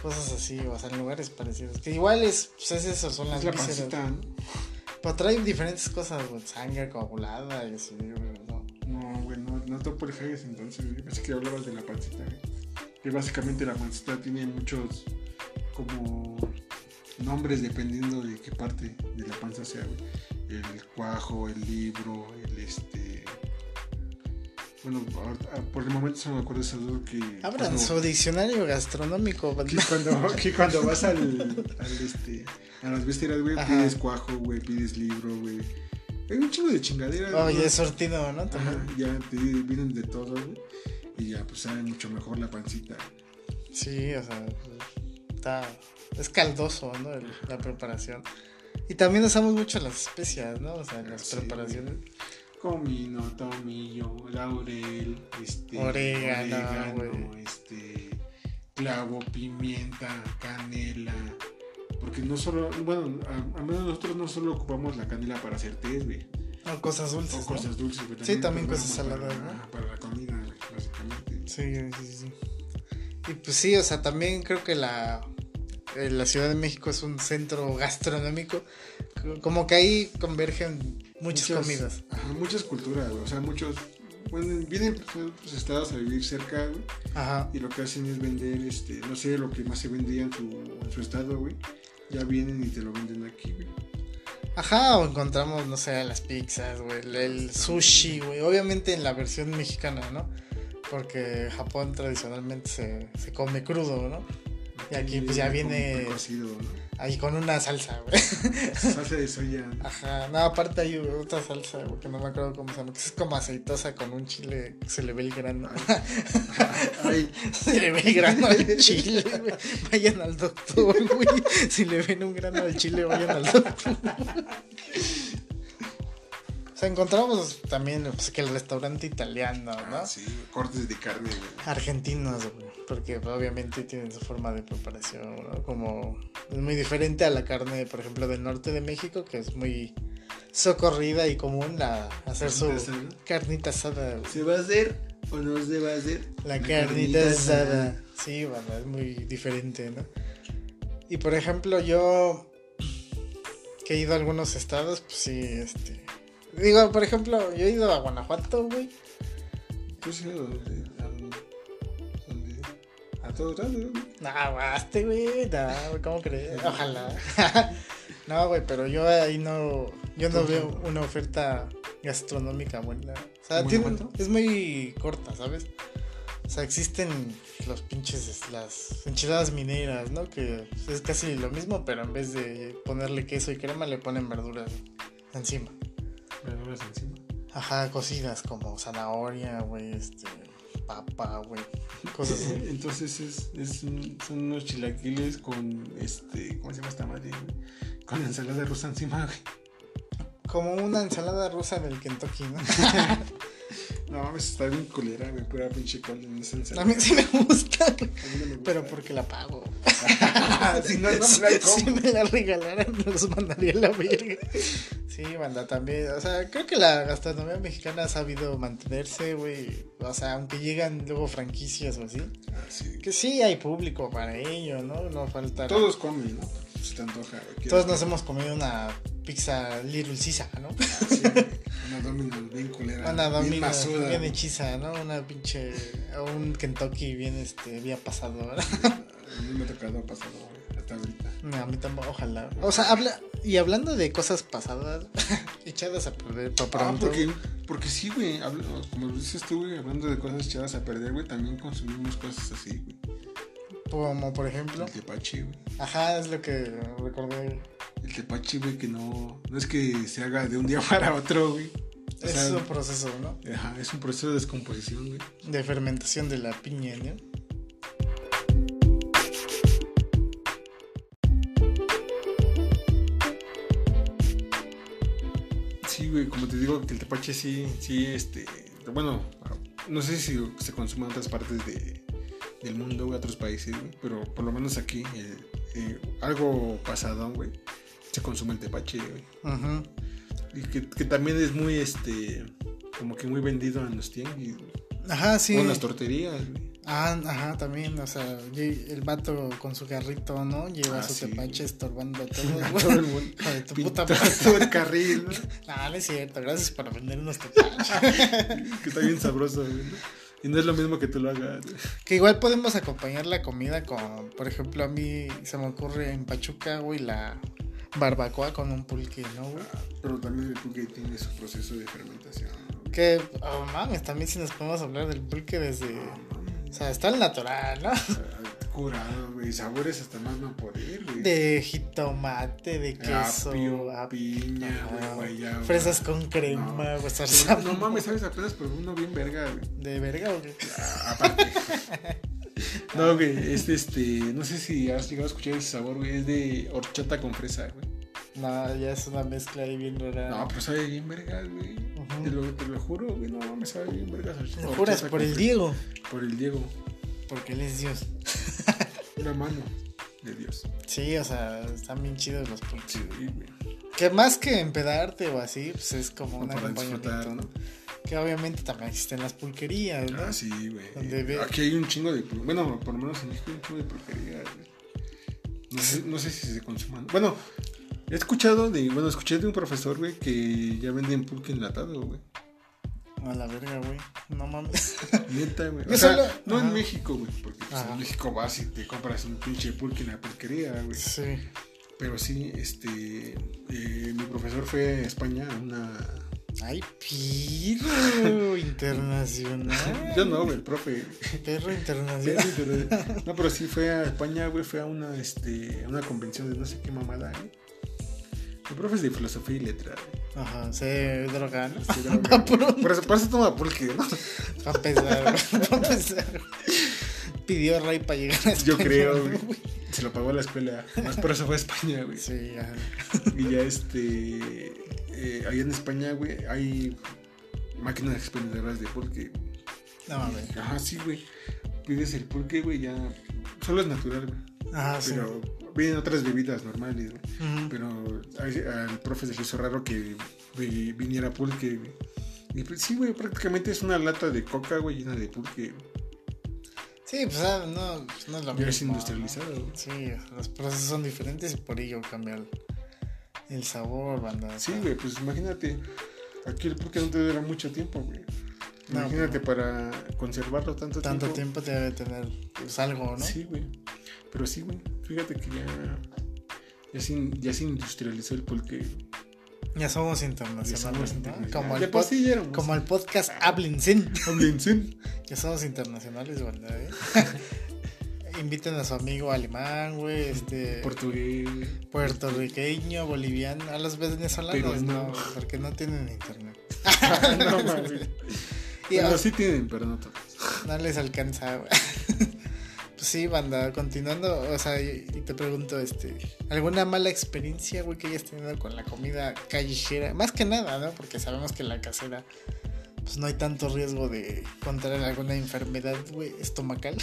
Cosas así, o sea, en lugares parecidos. Que igual es, pues es eso, son las es la vísceras. pancita, ¿no? Pero traen diferentes cosas, güey. Sangre coagulada y así, güey. No. No, güey, no, no topo el haggis entonces, güey. Pensé que hablabas de la pancita, güey. Que básicamente la pancita tiene muchos como nombres dependiendo de qué parte de la panza sea, güey. El cuajo, el libro, el este. Bueno, ahorita- por el momento solo me acuerdo de dos que. Abran cuando- su diccionario gastronómico, que cuando, que cuando vas al, al, este, a las vísceras, güey, pides cuajo, güey, pides libro, güey. Hay un chingo de chingaderas. Oh, güey. y es sortido, ¿no? Ajá, ya te vienen de todo, güey. Y ya, pues sabe mucho mejor la pancita. Sí, o sea, está. Es caldoso, ¿no? El- la preparación. Y también usamos mucho las especias, ¿no? O sea, en las preparaciones. Comino, tomillo, laurel, este, Orégano, este, clavo, pimienta, canela. Porque no solo, bueno, a- al menos nosotros no solo ocupamos la canela para hacer té, güey. O cosas dulces. O ¿no? cosas dulces, güey. Sí, también cosas saladas, para, ¿no? Para la comida, básicamente. Sí, sí, sí. Y pues sí, o sea, también creo que la, eh, la Ciudad de México es un centro gastronómico. Como que ahí convergen muchas, comidas. Ajá, muchas culturas, güey. O sea, muchos. Bueno, vienen pues, estados a vivir cerca, güey. Ajá. Y lo que hacen es vender, este, no sé, lo que más se vendía en su, en su estado, güey. Ya vienen y te lo venden aquí, güey. Ajá, o encontramos, no sé, las pizzas, güey, el, sushi, güey. Obviamente en la versión mexicana, ¿no? Porque Japón tradicionalmente se, se come crudo, ¿no? Y aquí, pues, ya viene- Cocido, ¿no? Ahí con una salsa, güey. Salsa de soya. Ajá, no, aparte hay otra salsa, güey, que no me acuerdo cómo se llama, que es como aceitosa con un chile, se le ve el grano. Ay, se le ve el grano al chile, güey. Vayan al doctor, güey. Si le ven un grano al chile, vayan al doctor. Sea, encontramos también pues, que el restaurante italiano, ¿no? ah, sí, cortes de carne, güey. Argentinos, güey, porque obviamente tienen su forma de preparación, ¿no? Como es muy diferente a la carne, por ejemplo, del norte de México, que es muy socorrida y común la hacer su Carnita asada. carnita asada, güey. ¿Se va a hacer o no se va a hacer? La carnita asada. Sí, bueno, es muy diferente, ¿no? Y por ejemplo, yo que he ido a algunos estados, pues sí, este. Digo, por ejemplo, yo he ido a Guanajuato, güey. Pues sí, ¿a dónde? ¿A todos lados, güey. No, baste, güey. No, güey, ¿cómo crees? Ojalá. no, güey, pero yo ahí no. Yo no veo una oferta gastronómica buena. O sea, ¿En tiene- es muy corta, ¿sabes? O sea, existen los pinches, las enchiladas mineras, ¿no? Que es casi lo mismo, pero en vez de ponerle queso y crema, le ponen verduras encima. Verduras encima. Ajá, cocidas como zanahoria, güey, este, papa, güey, cosas así. Entonces es, es un- son unos chilaquiles con este. ¿Cómo se llama esta madre? güey? Con ensalada rusa encima, güey. Como una ensalada rusa del Kentucky, ¿no? No mames, está bien culera, güey. Pura pinche col en esa A mí sí me gusta, güey, A mí no me gusta. pero porque la pago. si no, no me si, la si como. me la regalaran, los mandaría a la verga. Sí, banda, también. O sea, creo que la gastronomía mexicana ha sabido mantenerse, güey. O sea, aunque llegan luego franquicias o así. Ah, sí. Que sí hay público para ello, ¿no? No falta. Todos comen, ¿no? Si te antoja, güey. Todos nos hemos comido una pizza Little Caesar, ¿no? Ah, sí. Una Domino's bien culera. Una bien Domino masuda. bien hechiza, ¿no? Una pinche. o Un Kentucky bien este, bien pasado, ¿verdad? A mí me ha tocado pasado, güey. Hasta ahorita. No, a mí tampoco, ojalá. O sea, habla. Y hablando de cosas pasadas, echadas a perder para Ah, pronto. porque, porque sí, güey. Como lo dices tú, güey, hablando de cosas echadas a perder, güey, también consumimos cosas así, güey. Como por ejemplo. El tepache, güey. Ajá, es lo que recordé. El tepache, güey, que no, no es que se haga de un día para otro, güey. O Es sea, un proceso, ¿no? Ajá, es un proceso de descomposición, güey. De fermentación de la piña, ¿no? Sí, güey, como te digo, que el tepache sí, sí, este, bueno, no sé si se consume en otras partes de, del mundo, güey, otros países, güey, pero por lo menos aquí, eh, eh, algo pasado, güey, se consume el tepache, güey. Ajá. Y que, que también es muy, este, como que muy vendido en los tianguis, güey. Ajá, sí. O en las torterías, güey. Ah, ajá, también, o sea, el vato con su carrito, ¿no? Lleva Ah, su sí, tepache estorbando a Todo güey. el mundo. Hijo de tu puta todo el carril, ¿no? Ah, no es cierto, gracias por vendernos tepache. que está bien sabroso, güey. ¿no? Y no es lo mismo que tú lo hagas, que igual podemos acompañar la comida con, por ejemplo, a mí se me ocurre en Pachuca, güey, la barbacoa con un pulque, ¿no, güey? Pero también el pulque tiene su proceso de fermentación. ¿no? Que, oh, mames, también si nos podemos hablar del pulque desde... O sea, está el natural, ¿no? Sea, curado, güey. Sabores hasta más no poder, güey. De jitomate, de queso, Apio, ap- piña, güey, guayaba. fresas con crema, güey, No, no mames, sabes apenas pero uno bien verga, güey. ¿De verga o qué? Ah, Aparte. No, güey, es de este. No sé si has llegado a escuchar ese sabor, güey. Es de horchata con fresa, güey. No, ya es una mezcla ahí bien rara. No, pero sabe bien verga, güey. Te, lo, te lo juro, güey. No mames, sabe bien verga. ¿Me juras por el Diego? Por el Diego. Porque él es Dios. Una mano de Dios. Sí, o sea, están bien chidos los pulques. Sí. Que más que empedarte o así, pues es como un acompañamiento, ¿no? Que obviamente también existen las pulquerías, ¿no? Ah, sí, güey. Ve- Aquí hay un chingo de. pul- Bueno, por lo menos en México hay un chingo de pulquería, güey. No sé, no sé si se consuman. Bueno, he escuchado de. Bueno, escuché de un profesor, güey, que ya venden pulque enlatado, güey. A la verga, güey. No mames. Neta, güey. O sea, no Ajá. en México, güey. Porque pues, en México vas y te compras un pinche pulque en la pulquería, güey. Sí. Pero sí, este. eh, mi profesor fue a España a una. Ay, pirro internacional. Yo no, güey, el profe. Perro internacional. No, pero sí fue a España, güey, fue a una, este, a una convención de no sé qué mamada, güey. El profe es de filosofía y letras, güey. Ajá, se droga. Por eso, por eso toma pulque, ¿no? Para empezar, güey. Pa' empezar. Pidió Ray para llegar a España. Yo creo, güey. Se lo pagó a la escuela. Más por eso fue a España, güey. Sí, ajá. Y ya, este. Eh, allá en España, güey, hay máquinas expendedoras de pulque. No mames. Ajá, sí, güey. Pides el pulque, güey, ya. Solo es natural, güey. Ajá, sí. Pero vienen otras bebidas normales. Pero al profe se le hizo raro que vi- viniera pulque. Y pues sí, güey, prácticamente es una lata de coca, güey, llena de pulque. Sí, pues ah, no, pues, no es lo Ya es mismo, industrializado, ¿no? güey. Sí, los procesos son diferentes y por ello cambia el, el sabor, banda. Sí, güey, pues imagínate. Aquí el pulque no te dura mucho tiempo, güey. Imagínate para conservarlo tanto, Tanto tiempo. tiempo te debe tener pues, algo, ¿no? Sí, güey. Pero sí, güey. Fíjate que ya. Ya se, ya se industrializó el pulque. Ya somos Ya internacionales, somos ¿no? internacionales. Como, el Ya pod- ya como el podcast Hablensen. Hablense. Ya somos internacionales, banda, ¿eh? Inviten a su amigo alemán, güey, este... Portugués. puertorriqueño, boliviano, a los venezolanos, Pero no, no. porque no tienen internet. no Bueno, ah, sí tienen, pero no todos. No les alcanza, güey. Sí, banda, continuando, o sea, y, y te pregunto, este, ¿alguna mala experiencia, güey, que hayas tenido con la comida callejera? Más que nada, ¿no? Porque sabemos que en la casera, pues no hay tanto riesgo de contraer alguna enfermedad, güey, estomacal.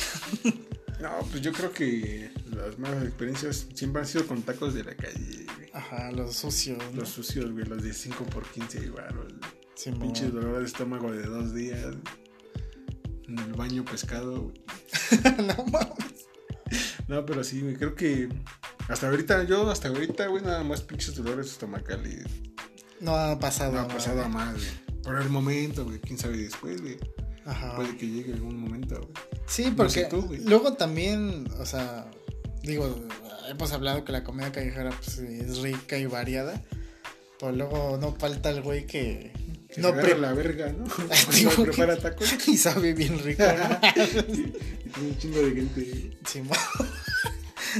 No, pues yo creo que las malas experiencias siempre han sido con tacos de la calle, güey. Ajá, los sucios, ¿no? Los sucios, güey, los de 5 por 15 igual. güey. Sí, Pinche dolor de estómago de dos días. En el baño pescado, güey. no mames. No, pero sí, güey, creo que hasta ahorita, yo hasta ahorita, güey, nada más pinches dolores estomacales. No ha pasado. No ha pasado a más, güey. Por el momento, güey, quién sabe después, güey. Ajá. Puede que llegue algún momento, güey. Sí, No porque sé tú, güey. luego también, o sea, digo, hemos hablado que la comida callejera pues, es rica y variada, pero luego no falta el güey que Que no se agarra la verga, ¿no? Cuando prepara tacos. y sabe bien rico. ¿no? un chingo de gente. Simón.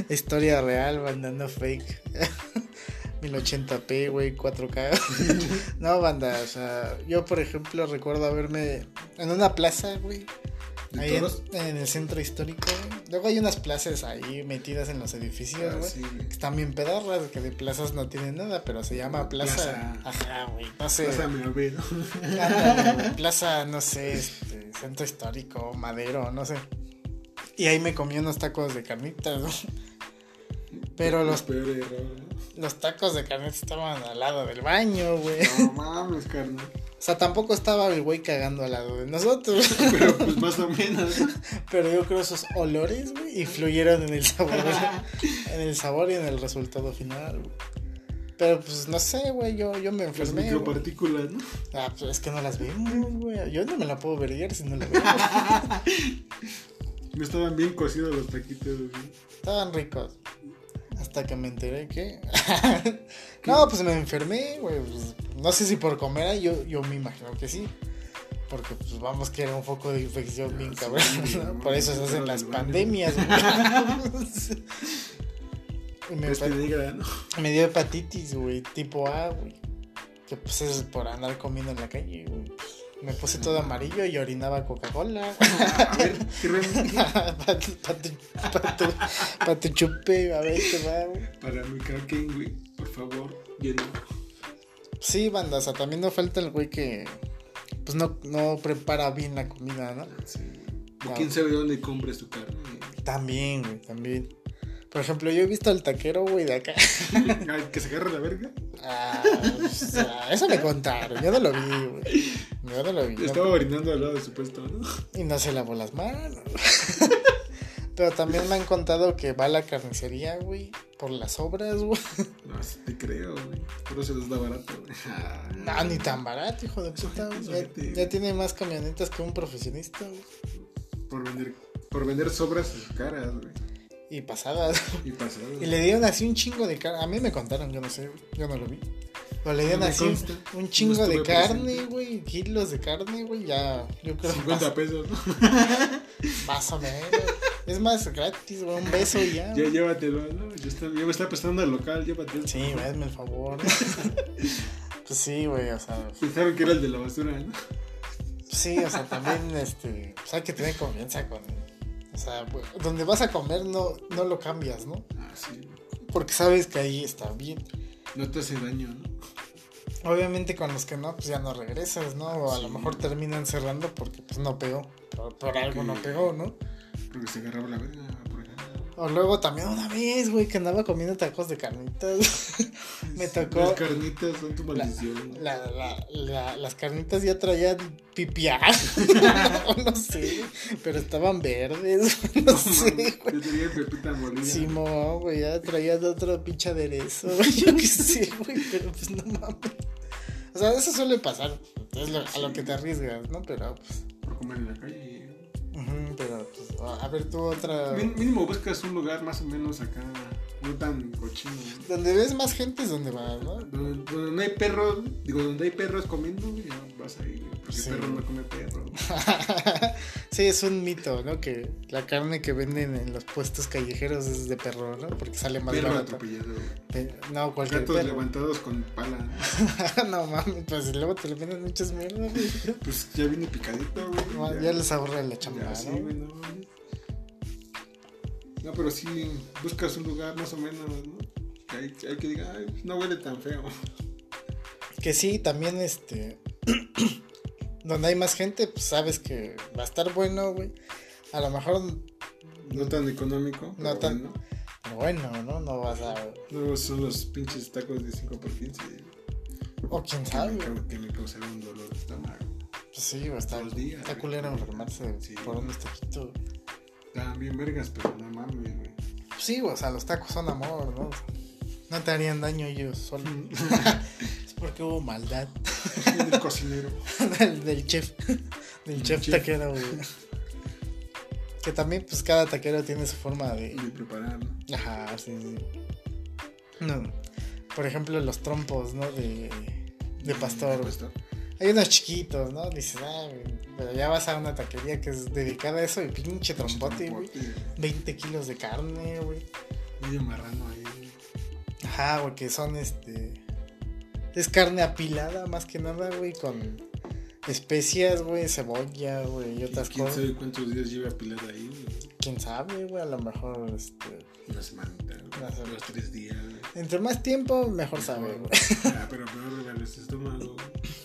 Historia real, mandando fake. 1080p, güey, 4K. no, banda, o sea, yo por ejemplo recuerdo haberme en una plaza, güey. ¿De Ahí en, en el centro histórico, güey. Luego hay unas plazas ahí metidas en los edificios, Ah, güey. sí, güey. que Están bien pedorras, que de plazas no tienen nada, pero se llama plaza. Plaza. Ajá, güey. No sé. Plaza plaza, no sé, este, centro histórico, madero, no sé. Y ahí me comí unos tacos de carnitas, ¿no? Pero los, los tacos de carnitas estaban al lado del baño, güey. No mames, carnal. O sea, tampoco estaba el güey cagando al lado de nosotros. Pero pues más o menos. Pero yo creo esos olores, güey, influyeron en el sabor, en el sabor y en el resultado final, güey. Pero pues no sé, güey, yo, yo me Las enfermé. güey. micropartículas, ¿no? Ah, pues es que no las vemos, güey. Yo no me la puedo ver si no la veo. Estaban bien cocidos los taquitos, güey. Estaban ricos. Hasta que me enteré que. no, pues me enfermé, güey. pues, no sé si por comer, yo, yo me imagino que sí. Porque, pues vamos, que era un foco de infección bien sí, cabrón. Por eso se hacen las pandemias, güey. y me, negra, ¿no? me dio hepatitis, güey, tipo A, güey. Que pues es por andar comiendo en la calle, güey. Me puse todo amarillo y orinaba Coca-Cola. A ver, ¿qué re- para tu, pa tu, pa tu, pa tu chupe, a ver qué va, güey. Para mi Kraken, güey, por favor, lleno. Sí, banda, o sea, también no falta el güey que pues no, no prepara bien la comida, ¿no? Sí. No. O quién sabe dónde compres tu carne. También, güey, también. Por ejemplo, yo he visto al taquero, güey, de acá. Que se agarre la verga. Ah, o sea, eso me contaron, yo no lo vi, güey. Yo no lo vi. no- Estaba orinando al lado de su puesto, ¿no? Y no se lavó las manos. Pero también me han contado que va a la carnicería, güey, por las obras, güey. No, sí te creo, güey. Pero se les da barato, güey. Ah, No, ni tan barato, hijo de puta. Ya, ya tiene más camionetas que un profesionista, güey. Por vender, por vender sobras caras, güey. Y pasadas. Y pasadas. Y le dieron así un chingo de carne. A mí me contaron, yo no sé, yo no lo vi. Pero le dieron No así consta. un chingo No de carne, güey. Kilos de carne, güey. Ya, yo creo que 50 más, pesos, ¿no? más o menos. Es más gratis, güey. Un beso y ya. Ya, güey. llévatelo, ¿no? Yo, está- yo me estaba prestando al local, llévatelo. Sí, hazme el favor. pues sí, güey, o sea. Pensaron que era el de la basura, ¿no? Sí, o sea, también este, pues hay que tener confianza con. O sea, donde vas a comer no, no lo cambias, ¿no? Ah, sí. Porque sabes que ahí está bien. No te hace daño, ¿no? Obviamente con los que no, pues ya no regresas, ¿no? O a Sí. lo mejor terminan cerrando porque pues no pegó. Por, por algo no pegó, ¿no? Porque se agarraba la verga. O luego también una vez, güey, que andaba comiendo tacos de carnitas. Me tocó. Las carnitas son tu maldición. La, la, la- las carnitas ya traían pipiá. o no sé, pero estaban verdes. No, sé, güey. Yo tenía pepita molida. Simón, güey, ya traían otro pinche aderezo. Yo qué sé, güey, pero pues no mames. O sea, eso suele pasar. Es lo- a lo que te arriesgas, ¿no? Pero pues. Por comer en la calle. ujú, pero. A ver, tú otra. Mín- Mínimo buscas un lugar más o menos acá, no tan cochino. ¿no? Donde ves más gente es donde vas, ¿no? Donde, donde no hay perros, digo, donde hay perros comiendo, ya vas ahí, porque Sí. perro no come perro. sí, es un mito, ¿no? Que la carne que venden en los puestos callejeros es de perro, ¿no? Porque sale más Perro. Pe- No, cualquier Gatos perro. levantados con pala. ¿no? mames, pues luego te le venden muchas mierdas. Pues ya viene picadito, güey. No, Ya les ahorra la chamba, Ya, sí, ¿no? güey, no mames. No, pero sí, buscas un lugar más o menos, ¿no? Que hay, que hay que diga, ay, no huele tan feo. Que sí, también este. donde hay más gente, pues sabes que va a estar bueno, güey. A lo mejor. No tan económico. No tan- bueno. Bueno, ¿no? No vas a. Luego son los pinches tacos de 5 por 15 O quién que sabe. me, que me causaron un dolor de estómago. Pues sí, está, Dos días, está culero enfermarse Sí. por unos taquitos. Estaban bien vergas, pero no mames, güey. Sí, o sea, los tacos son amor, ¿no? No te harían daño ellos solos. es porque hubo maldad El cocinero. del, del chef. Del chef, chef. taquero, güey. Que también, pues cada taquero tiene su forma de. De preparar, ¿no? Ajá, sí, sí. No. Por ejemplo, los trompos, ¿no? De, de pastor. De güey. pastor. Hay unos chiquitos, ¿no? Dices, ah, güey, pero ya vas a una taquería que es dedicada a eso y pinche trompote, güey. Trompote, 20 kilos de carne, güey. Medio marrano ahí. güey. Ajá, güey, que son este. Es carne apilada más que nada, güey, con especias, güey, cebolla, güey, y otras ¿Quién cosas. sabe cuántos días lleva apilada ahí? güey? Quién sabe, güey, a lo mejor, este. Una semanita, güey. Una semana. Dos, tres días, güey. Entre más tiempo, mejor sabe, güey. Ah, pero peor el estómago. güey.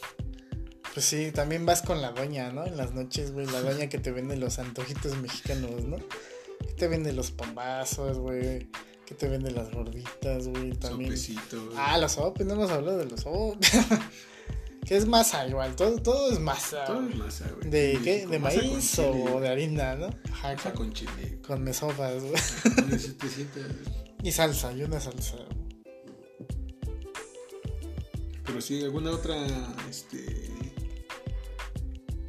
Pues sí, también vas con la doña, ¿no? En las noches, güey, la doña que te vende los antojitos mexicanos, ¿no? Que te vende los pombazos, güey. Que te vende las gorditas, güey, también. Sopecito. güey. Ah, los sopes, no hemos hablado de los sopes. que es masa igual, todo, todo es masa. Todo es masa, güey. ¿De qué? ¿De maíz o de harina, no? Ajá, Masa con, con chile. con mesopas, güey. Y salsa, y una salsa. Pero sí, alguna otra, este...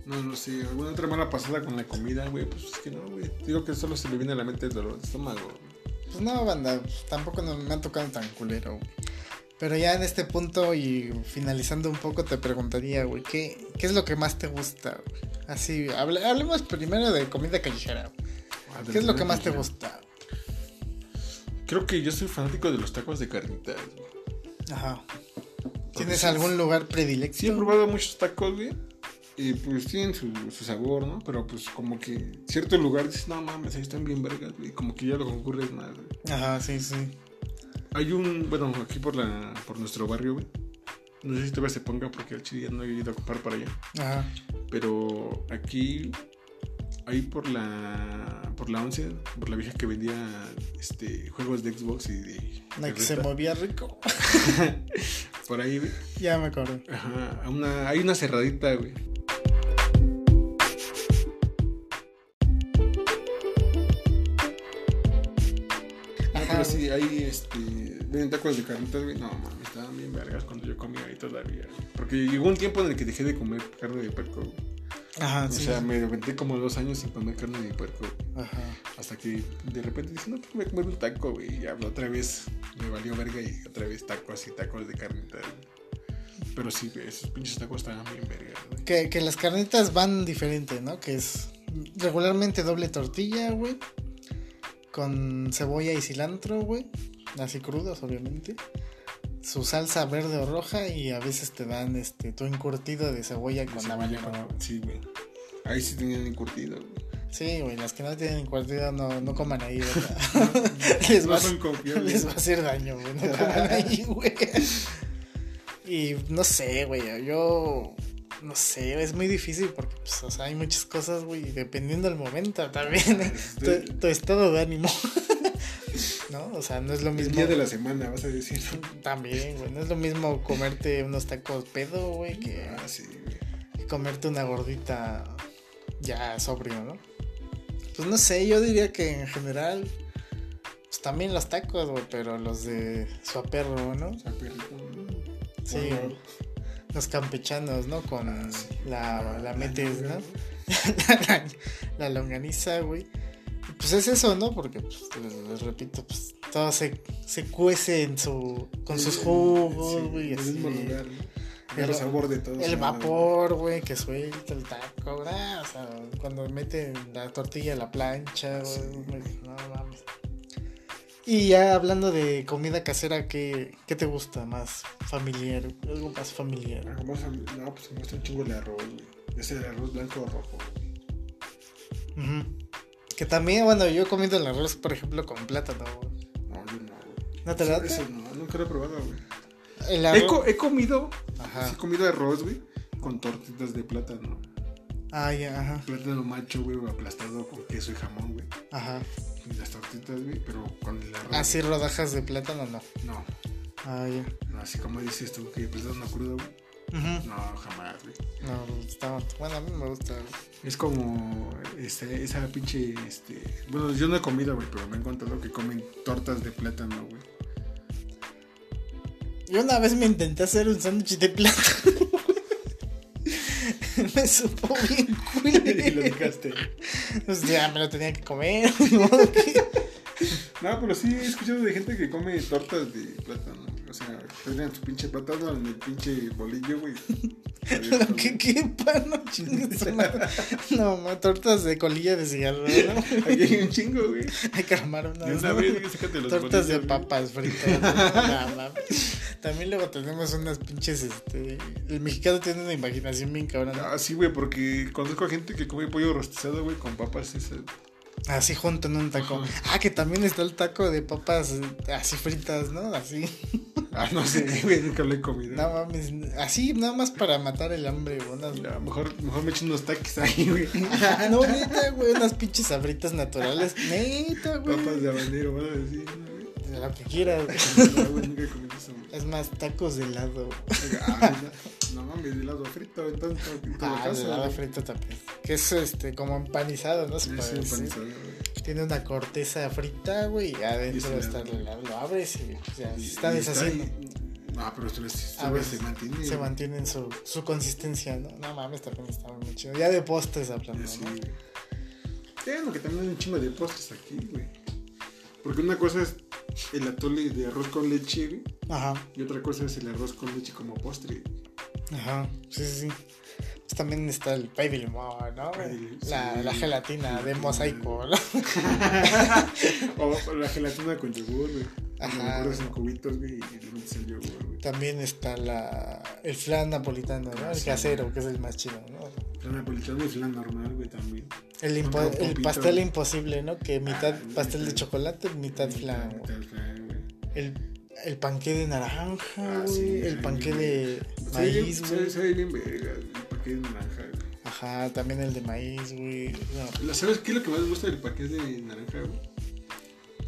No, no sé, alguna otra mala pasada con la comida, güey, pues es que no, güey. Digo que solo se me viene a la mente el dolor de estómago. Pues no, banda, pues, tampoco no- me han tocado tan culero, güey. Pero ya en este punto y finalizando un poco te preguntaría, güey, ¿qué, ¿qué es lo que más te gusta? güey? Así, hable- hablemos primero de comida callejera. Ah, ¿Qué es lo que más te sí. gusta? Creo que yo soy fanático de los tacos de carnitas, güey. Ajá. ¿Tienes sí, algún lugar predilecto? Sí he probado muchos tacos, güey. Y pues tienen su, su sabor, ¿no? Pero pues como que cierto lugar dices, no mames, ahí están bien vergas, güey. Como que ya lo concurres más, güey. Ajá, sí, sí. Hay un, bueno, aquí por la por nuestro barrio, güey. No sé si todavía se ponga porque al chile ya no he ido a comprar para allá. Ajá. Pero aquí, ahí por la por la 11, por la vieja que vendía este juegos de Xbox y de... La que se movía rico. Por ahí, güey. Ya me acuerdo. Ajá, una, hay una cerradita, güey. Sí, ahí este, venden tacos de carnitas, güey. No, mames, estaban bien vergas cuando yo comía ahí todavía. Porque llegó un tiempo en el que dejé de comer carne de puerco. güey. Ajá, O sí. sea, me aventé como dos años sin comer carne de puerco. Ajá. Hasta que de repente dije, no, pues voy a comer un taco, güey. Y ya otra vez me valió verga y otra vez tacos y tacos de carnitas. Pero sí, esos pinches tacos estaban bien vergas, güey. Que, que las carnitas van diferente, ¿no? Que es regularmente doble tortilla, güey. Con cebolla y cilantro, güey. Así crudos, obviamente. Su salsa verde o roja y a veces te dan este tu encurtido de cebolla con habanero. güey, Sí, güey. Ahí sí tenían encurtido, güey. Sí, güey, las que no tienen encurtido no, no coman ahí, ¿verdad? les, va, No les va a hacer daño, güey. No coman ahí, güey. Y no sé, güey, yo... No sé, es muy difícil porque, pues, o sea, hay muchas cosas, güey, dependiendo del momento también, ¿eh? tu, tu estado de ánimo. ¿No? O sea, no es lo El mismo. día de la semana, vas a decir. También, güey, no es lo mismo comerte unos tacos pedo, güey, que, Ah, sí, güey. que comerte una gordita ya sobrio, ¿no? Pues no sé, yo diría que en general, pues también los tacos, güey, pero los de suaperro, ¿no? O sea, perrito. mm, Sí. Los campechanos, ¿no? Con Ah, sí. la, la metes, ¿no? la, la longaniza, güey. Pues es eso, ¿no? Porque, pues, les, les repito, pues todo se, se cuece en su, con sus jugos, sí, güey. El así. mismo lugar, ¿no? El- El sabor de todo. El vapor, güey, que suelta el taco, ¿verdad? O sea, cuando meten la tortilla a la plancha, güey, No mames. Y ya hablando de comida casera, ¿qué, qué te gusta más familiar? Algo más familiar. Ah, vamos a- No, pues me gusta un chingo el arroz, güey. Ese el arroz blanco o rojo, güey. Que también, bueno, yo he comido el arroz, por ejemplo, con plátano, güey. No, yo no, güey. ¿No te Eso- late? Eso no, nunca lo he probado, güey. El He, arroz. co- he comido, Ajá. he comido arroz, güey, con tortitas de plátano. Ah, ya, ajá. Plátano macho, güey, aplastado con queso y jamón, güey. Ajá. Y las tortitas, güey, pero con el arroz. Así rodajas de plátano, no. No, Ah, ya. no, así como dices tú, que plátano crudo, güey. Ujú. No, jamás, güey. No, está. Bueno, a mí me gusta. güey. Es como este, esa pinche, este... Bueno, yo no he comido, güey, pero me han contado que comen tortas de plátano, güey. Yo una vez me intenté hacer un sándwich de plátano. me supo bien y lo culero. dejaste. Pues ya me lo tenía que comer. No, pero sí he escuchado de gente que come tortas de plátano. O sea, ponen su pinche plátano en el pinche bolillo, güey. Lo que quepa, no chingues. su madre. No, ma, tortas de colilla de cigarro, ¿no? Aquí hay un chingo, güey. Hay. De una ¿no? vez, sácate los Tortas de güey. papas fritas. ¿no? También luego tenemos unas pinches, este... El mexicano tiene una imaginación bien cabrón. Ah, sí, güey, porque conozco a gente que come pollo rostizado, güey, con papas. ese- Así junto en un taco. Ajá. Ah, que también está el taco de papas eh, así fritas, ¿no? Así. Ah, no sé, güey, nunca lo he comido. No mames. Así, nada más para matar el hambre, güey. Unas... Mejor, mejor me echo unos taquis ahí, güey. Ah, no, neta, güey. Unas pinches sabritas naturales. Neta, güey. Papas de habanero, van a decir, ¿no, güey? De Lo que quieras, güey. Güey, nunca he comido eso, güey. Es más, tacos de helado. Ah, mames, de helado frito, entonces Ah, de helado frito también. Que es este, como empanizado, ¿no? Se Sí, puede sí, decir. Tiene una corteza frita, güey, y adentro Y está el helado. Lo abres y se está deshaciendo. Ah, pero esto, esto, A ver, se mantiene. Se mantiene en su, su consistencia, ¿no? No mames, también está muy chido. Ya de postres hablando, Sí, ¿no? que también hay un chingo de postres aquí, güey. Porque una cosa es el atole de arroz con leche, güey. Ajá, Y otra cosa es el arroz con leche como postre. Ajá, sí, sí, sí. Pues también está el pay de limón, ¿no? Pay La, sí. la gelatina de mosaico, ¿no? o la gelatina con yogur, güey. Ajá. en cubitos, güey, y el yogur, güey. También está la, el flan napolitano, ¿no? El Sí. casero, que es el más chido, ¿no? Flan napolitano y flan normal, güey, también. El, impo- el pastel imposible, ¿no? Que mitad Ah, pastel de mitad. chocolate, mitad flan. güey. Mitad flan, güey. El, el panqué de naranja, Ah, güey. sí, el sí, panqué de maíz, se- güey. Ve bien verga, el paquete de naranja, güey. Ajá, también el de maíz, güey. No, ¿Sabes qué es lo que más me gusta del paquete de naranja, güey?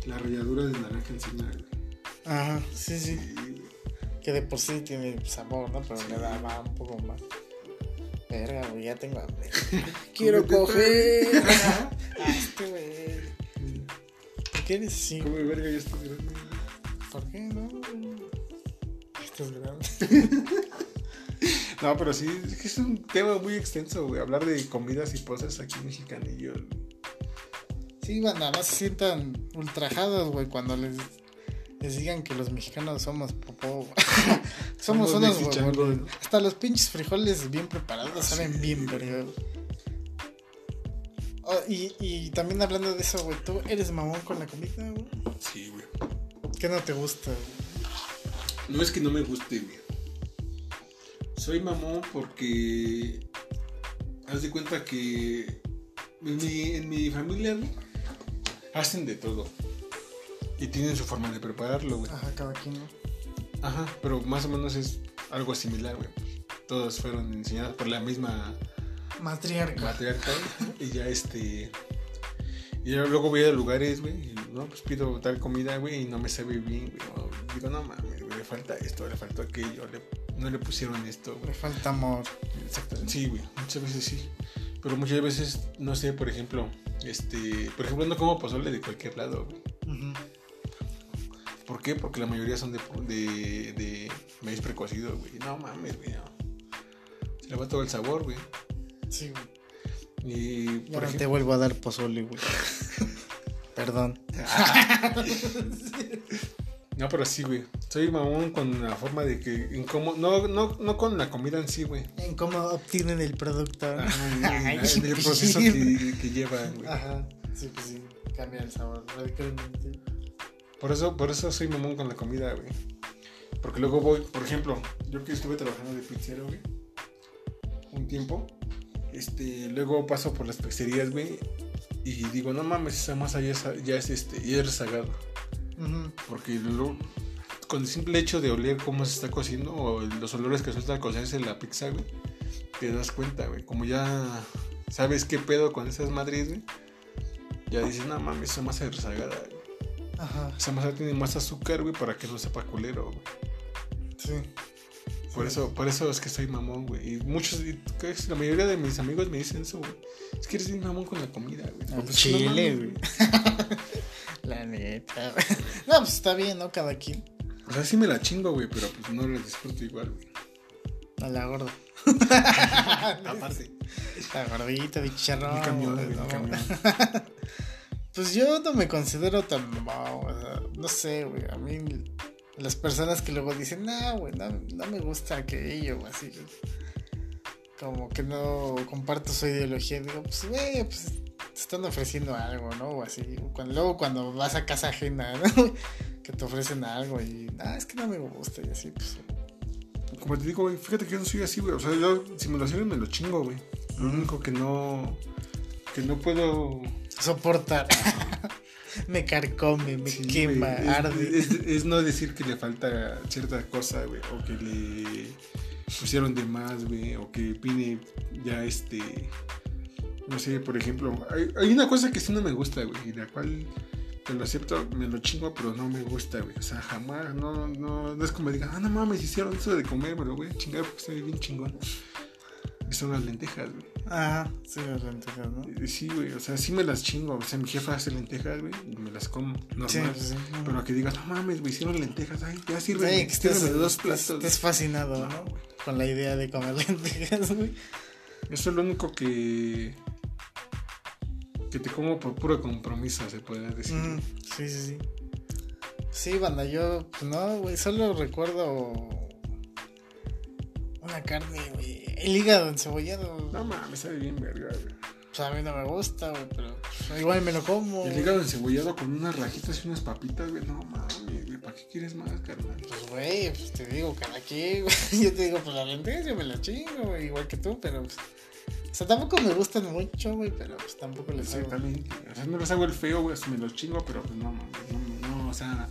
La ralladura de naranja encima, güey. Ajá, sí, sí. Sí. Que de por sí tiene sabor, ¿no? Pero le da va un poco más. Verga, güey, ya tengo hambre. Quiero coger. Ah, este güey. ¿Por qué eres? Come verga, ya estás grande. ¿Por qué no? Esto es grande. No, pero sí, es un tema muy extenso, güey. Hablar de comidas y postres aquí mexicanillos. Sí, banda, no se sientan ultrajados, güey, cuando les, les digan que los mexicanos somos popó. güey. somos Somos unos. ¿no? Hasta los pinches frijoles bien preparados saben Sí, bien, güey. Oh, y, y también hablando de eso, güey, ¿tú eres mamón con la comida, güey? Sí, güey. ¿Qué no te gusta? No es que no me guste, güey. Soy mamón porque. Haz de cuenta que. En mi, en mi familia, güey, hacen de todo. Y tienen su forma de prepararlo, güey. Ajá, cada quien, ¿no? Ajá, pero más o menos es algo similar, güey. Todos fueron enseñados por la misma Matriarca. matriarca y ya este y luego voy a lugares güey no pues pido tal comida güey y no me sabe bien güey digo no mames güey le falta esto le faltó aquello le- no le pusieron esto Le güey falta amor. exactamente sí güey muchas veces sí pero muchas veces no sé por ejemplo este por ejemplo no como pozole de cualquier lado güey. ¿por qué? porque la mayoría son de de, de maíz precocido güey no mames güey no. se le va todo el sabor güey Sí, güey. y por te ejemplo vuelvo a dar pozole, güey. Perdón. No, pero sí, güey. Soy mamón con la forma de que. En cómo, no, no, no con la comida en sí, güey. En cómo obtienen el producto. ¿no? Ajá, en- Ay, el proceso que, que llevan, güey. Ajá. Sí, pues sí. Cambia el sabor radicalmente. Por eso, por eso soy mamón con la comida, güey. Porque luego voy, por ejemplo, yo que estuve trabajando de pizzero, güey. Un tiempo. Este, luego paso por las pizzerías, güey. Y digo, no mames, esa masa ya es, ya es este, ya es rezagado. Ujú. Porque lo- con el simple hecho de oler cómo se está cociendo o los olores que suelta al cocerse la pizza, güey, te das cuenta, güey. Como ya sabes qué pedo con esas madres, güey. Ya dices, no mames, esa masa es rezagada. güey. Ajá. Esa masa tiene más azúcar, güey, para que no sepa culero, güey. Sí. Por eso, por eso es que soy mamón, güey. Y muchos, y la mayoría de mis amigos me dicen eso, güey. Es que eres bien mamón con la comida, güey. Al Porque es que chile, güey. La neta. güey. No, pues está bien, ¿no? Cada quien. O sea, sí me la chingo, güey, pero pues no la disfruto igual, güey. A la gorda. Aparte. La gordita, bicharrón. Mi camión, güey, no. camión. Pues yo no me considero tan mamón, o sea, no sé, güey. A mí, las personas que luego dicen, no, güey, no, no me gusta aquello, o así. como que no comparto su ideología, digo, pues, güey, pues te están ofreciendo algo, ¿no? O así. Cuando, luego cuando vas a casa ajena, ¿no? que te ofrecen algo y, ah, es que no me gusta y así, pues. Como te digo, güey, fíjate que yo no soy así, güey. O sea, yo simulaciones me lo chingo, güey. Lo único que no. que no puedo. Soportar. Me carcome, me quema, arde. Es, no decir que le falta cierta cosa, güey. O que le pusieron de más, güey. O que pide ya este. No sé, por ejemplo. Hay, hay una cosa que sí no me gusta, güey. Y la cual te lo acepto, me lo chingo, pero no me gusta, güey. O sea, jamás, no, no, no es como digan, ah, no mames, hicieron eso de comer, voy a chingar porque estoy bien chingón. Son las lentejas, güey. Ajá, sí, las lentejas, ¿no? Sí, güey, o sea, sí me las chingo. O sea, mi jefa hace lentejas, güey, y me las como normal. Sí, sí, pero que digas, no mames, güey, hicieron lentejas, ay, ya sirve. Sí, que estés, de dos platos. Estás fascinado, ¿no? Con la idea de comer lentejas, güey. Eso es lo único que que te como por puro compromiso, se puede decir. Mm, sí, sí, sí. Sí, banda, yo, pues no, güey, solo recuerdo una carne, güey. El hígado encebollado. No mames, sabe bien verga, güey. Pues a mí no me gusta, güey, pero igual me lo como. El hígado encebollado con unas rajitas y unas papitas, güey. No mames, güey, ¿para qué quieres más, carnal? Pues, güey, pues te digo, cada quien, güey. Yo te digo, pues la lenteja yo me la chingo, güey, igual que tú, pero pues o sea, tampoco me gustan mucho, güey, pero pues tampoco les sí, también. O sea, no los hago el feo, güey, me los chingo, pero pues no, no, no, o sea,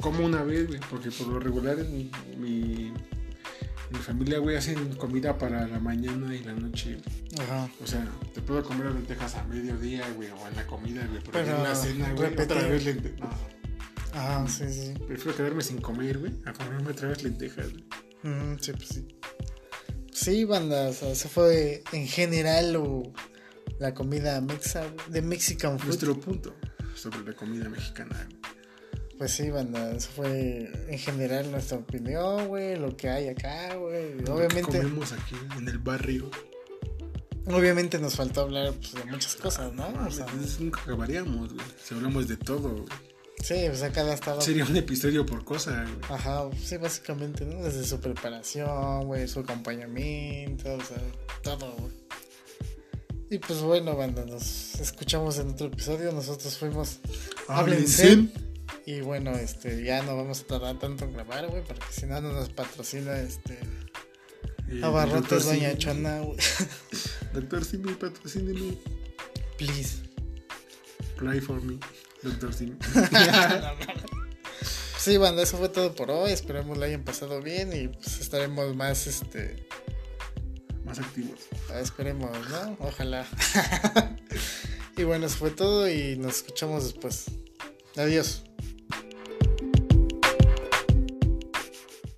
como una vez, güey, porque por lo regular mi, mi, mi familia, güey, hacen comida para la mañana y la noche. Ajá. O sea, te puedo comer lentejas a mediodía, güey, o en la comida, güey, pero, en la cena, güey, otra vez lentejas. No. Ajá, sí, sí. Prefiero quedarme sin comer, güey, a comerme otra vez lentejas, güey. Mm, sí, pues sí. Sí, banda, o sea, se fue en general o la comida mexa, de Mexican food. Nuestro punto sobre la comida mexicana. Pues sí, banda, eso fue en general nuestra opinión, güey, lo que hay acá, güey. Obviamente. comemos aquí en el barrio. Obviamente nos faltó hablar pues, de muchas cosas, ¿no? o sea, nunca acabaríamos, güey. Si hablamos de todo, güey. Sí, o sea, cada estado. Sería un episodio por cosa, güey. Ajá, sí, básicamente, ¿no? Desde su preparación, güey, su acompañamiento, o sea, todo, güey. Y pues bueno, banda, nos escuchamos en otro episodio. Nosotros fuimos Háblense. Y bueno, este, ya no vamos a tardar tanto en grabar, güey, porque si no, no nos patrocina este. Abarrotes Doña Chona, güey. Doctor Simi, patrocíneme. Please. Play for me. Doctor Sim. sí, banda, eso fue todo por hoy. Esperemos lo hayan pasado bien y pues estaremos más, este... Más activos. Ah, esperemos, ¿no? Ojalá. y bueno, eso fue todo y nos escuchamos después. Adiós.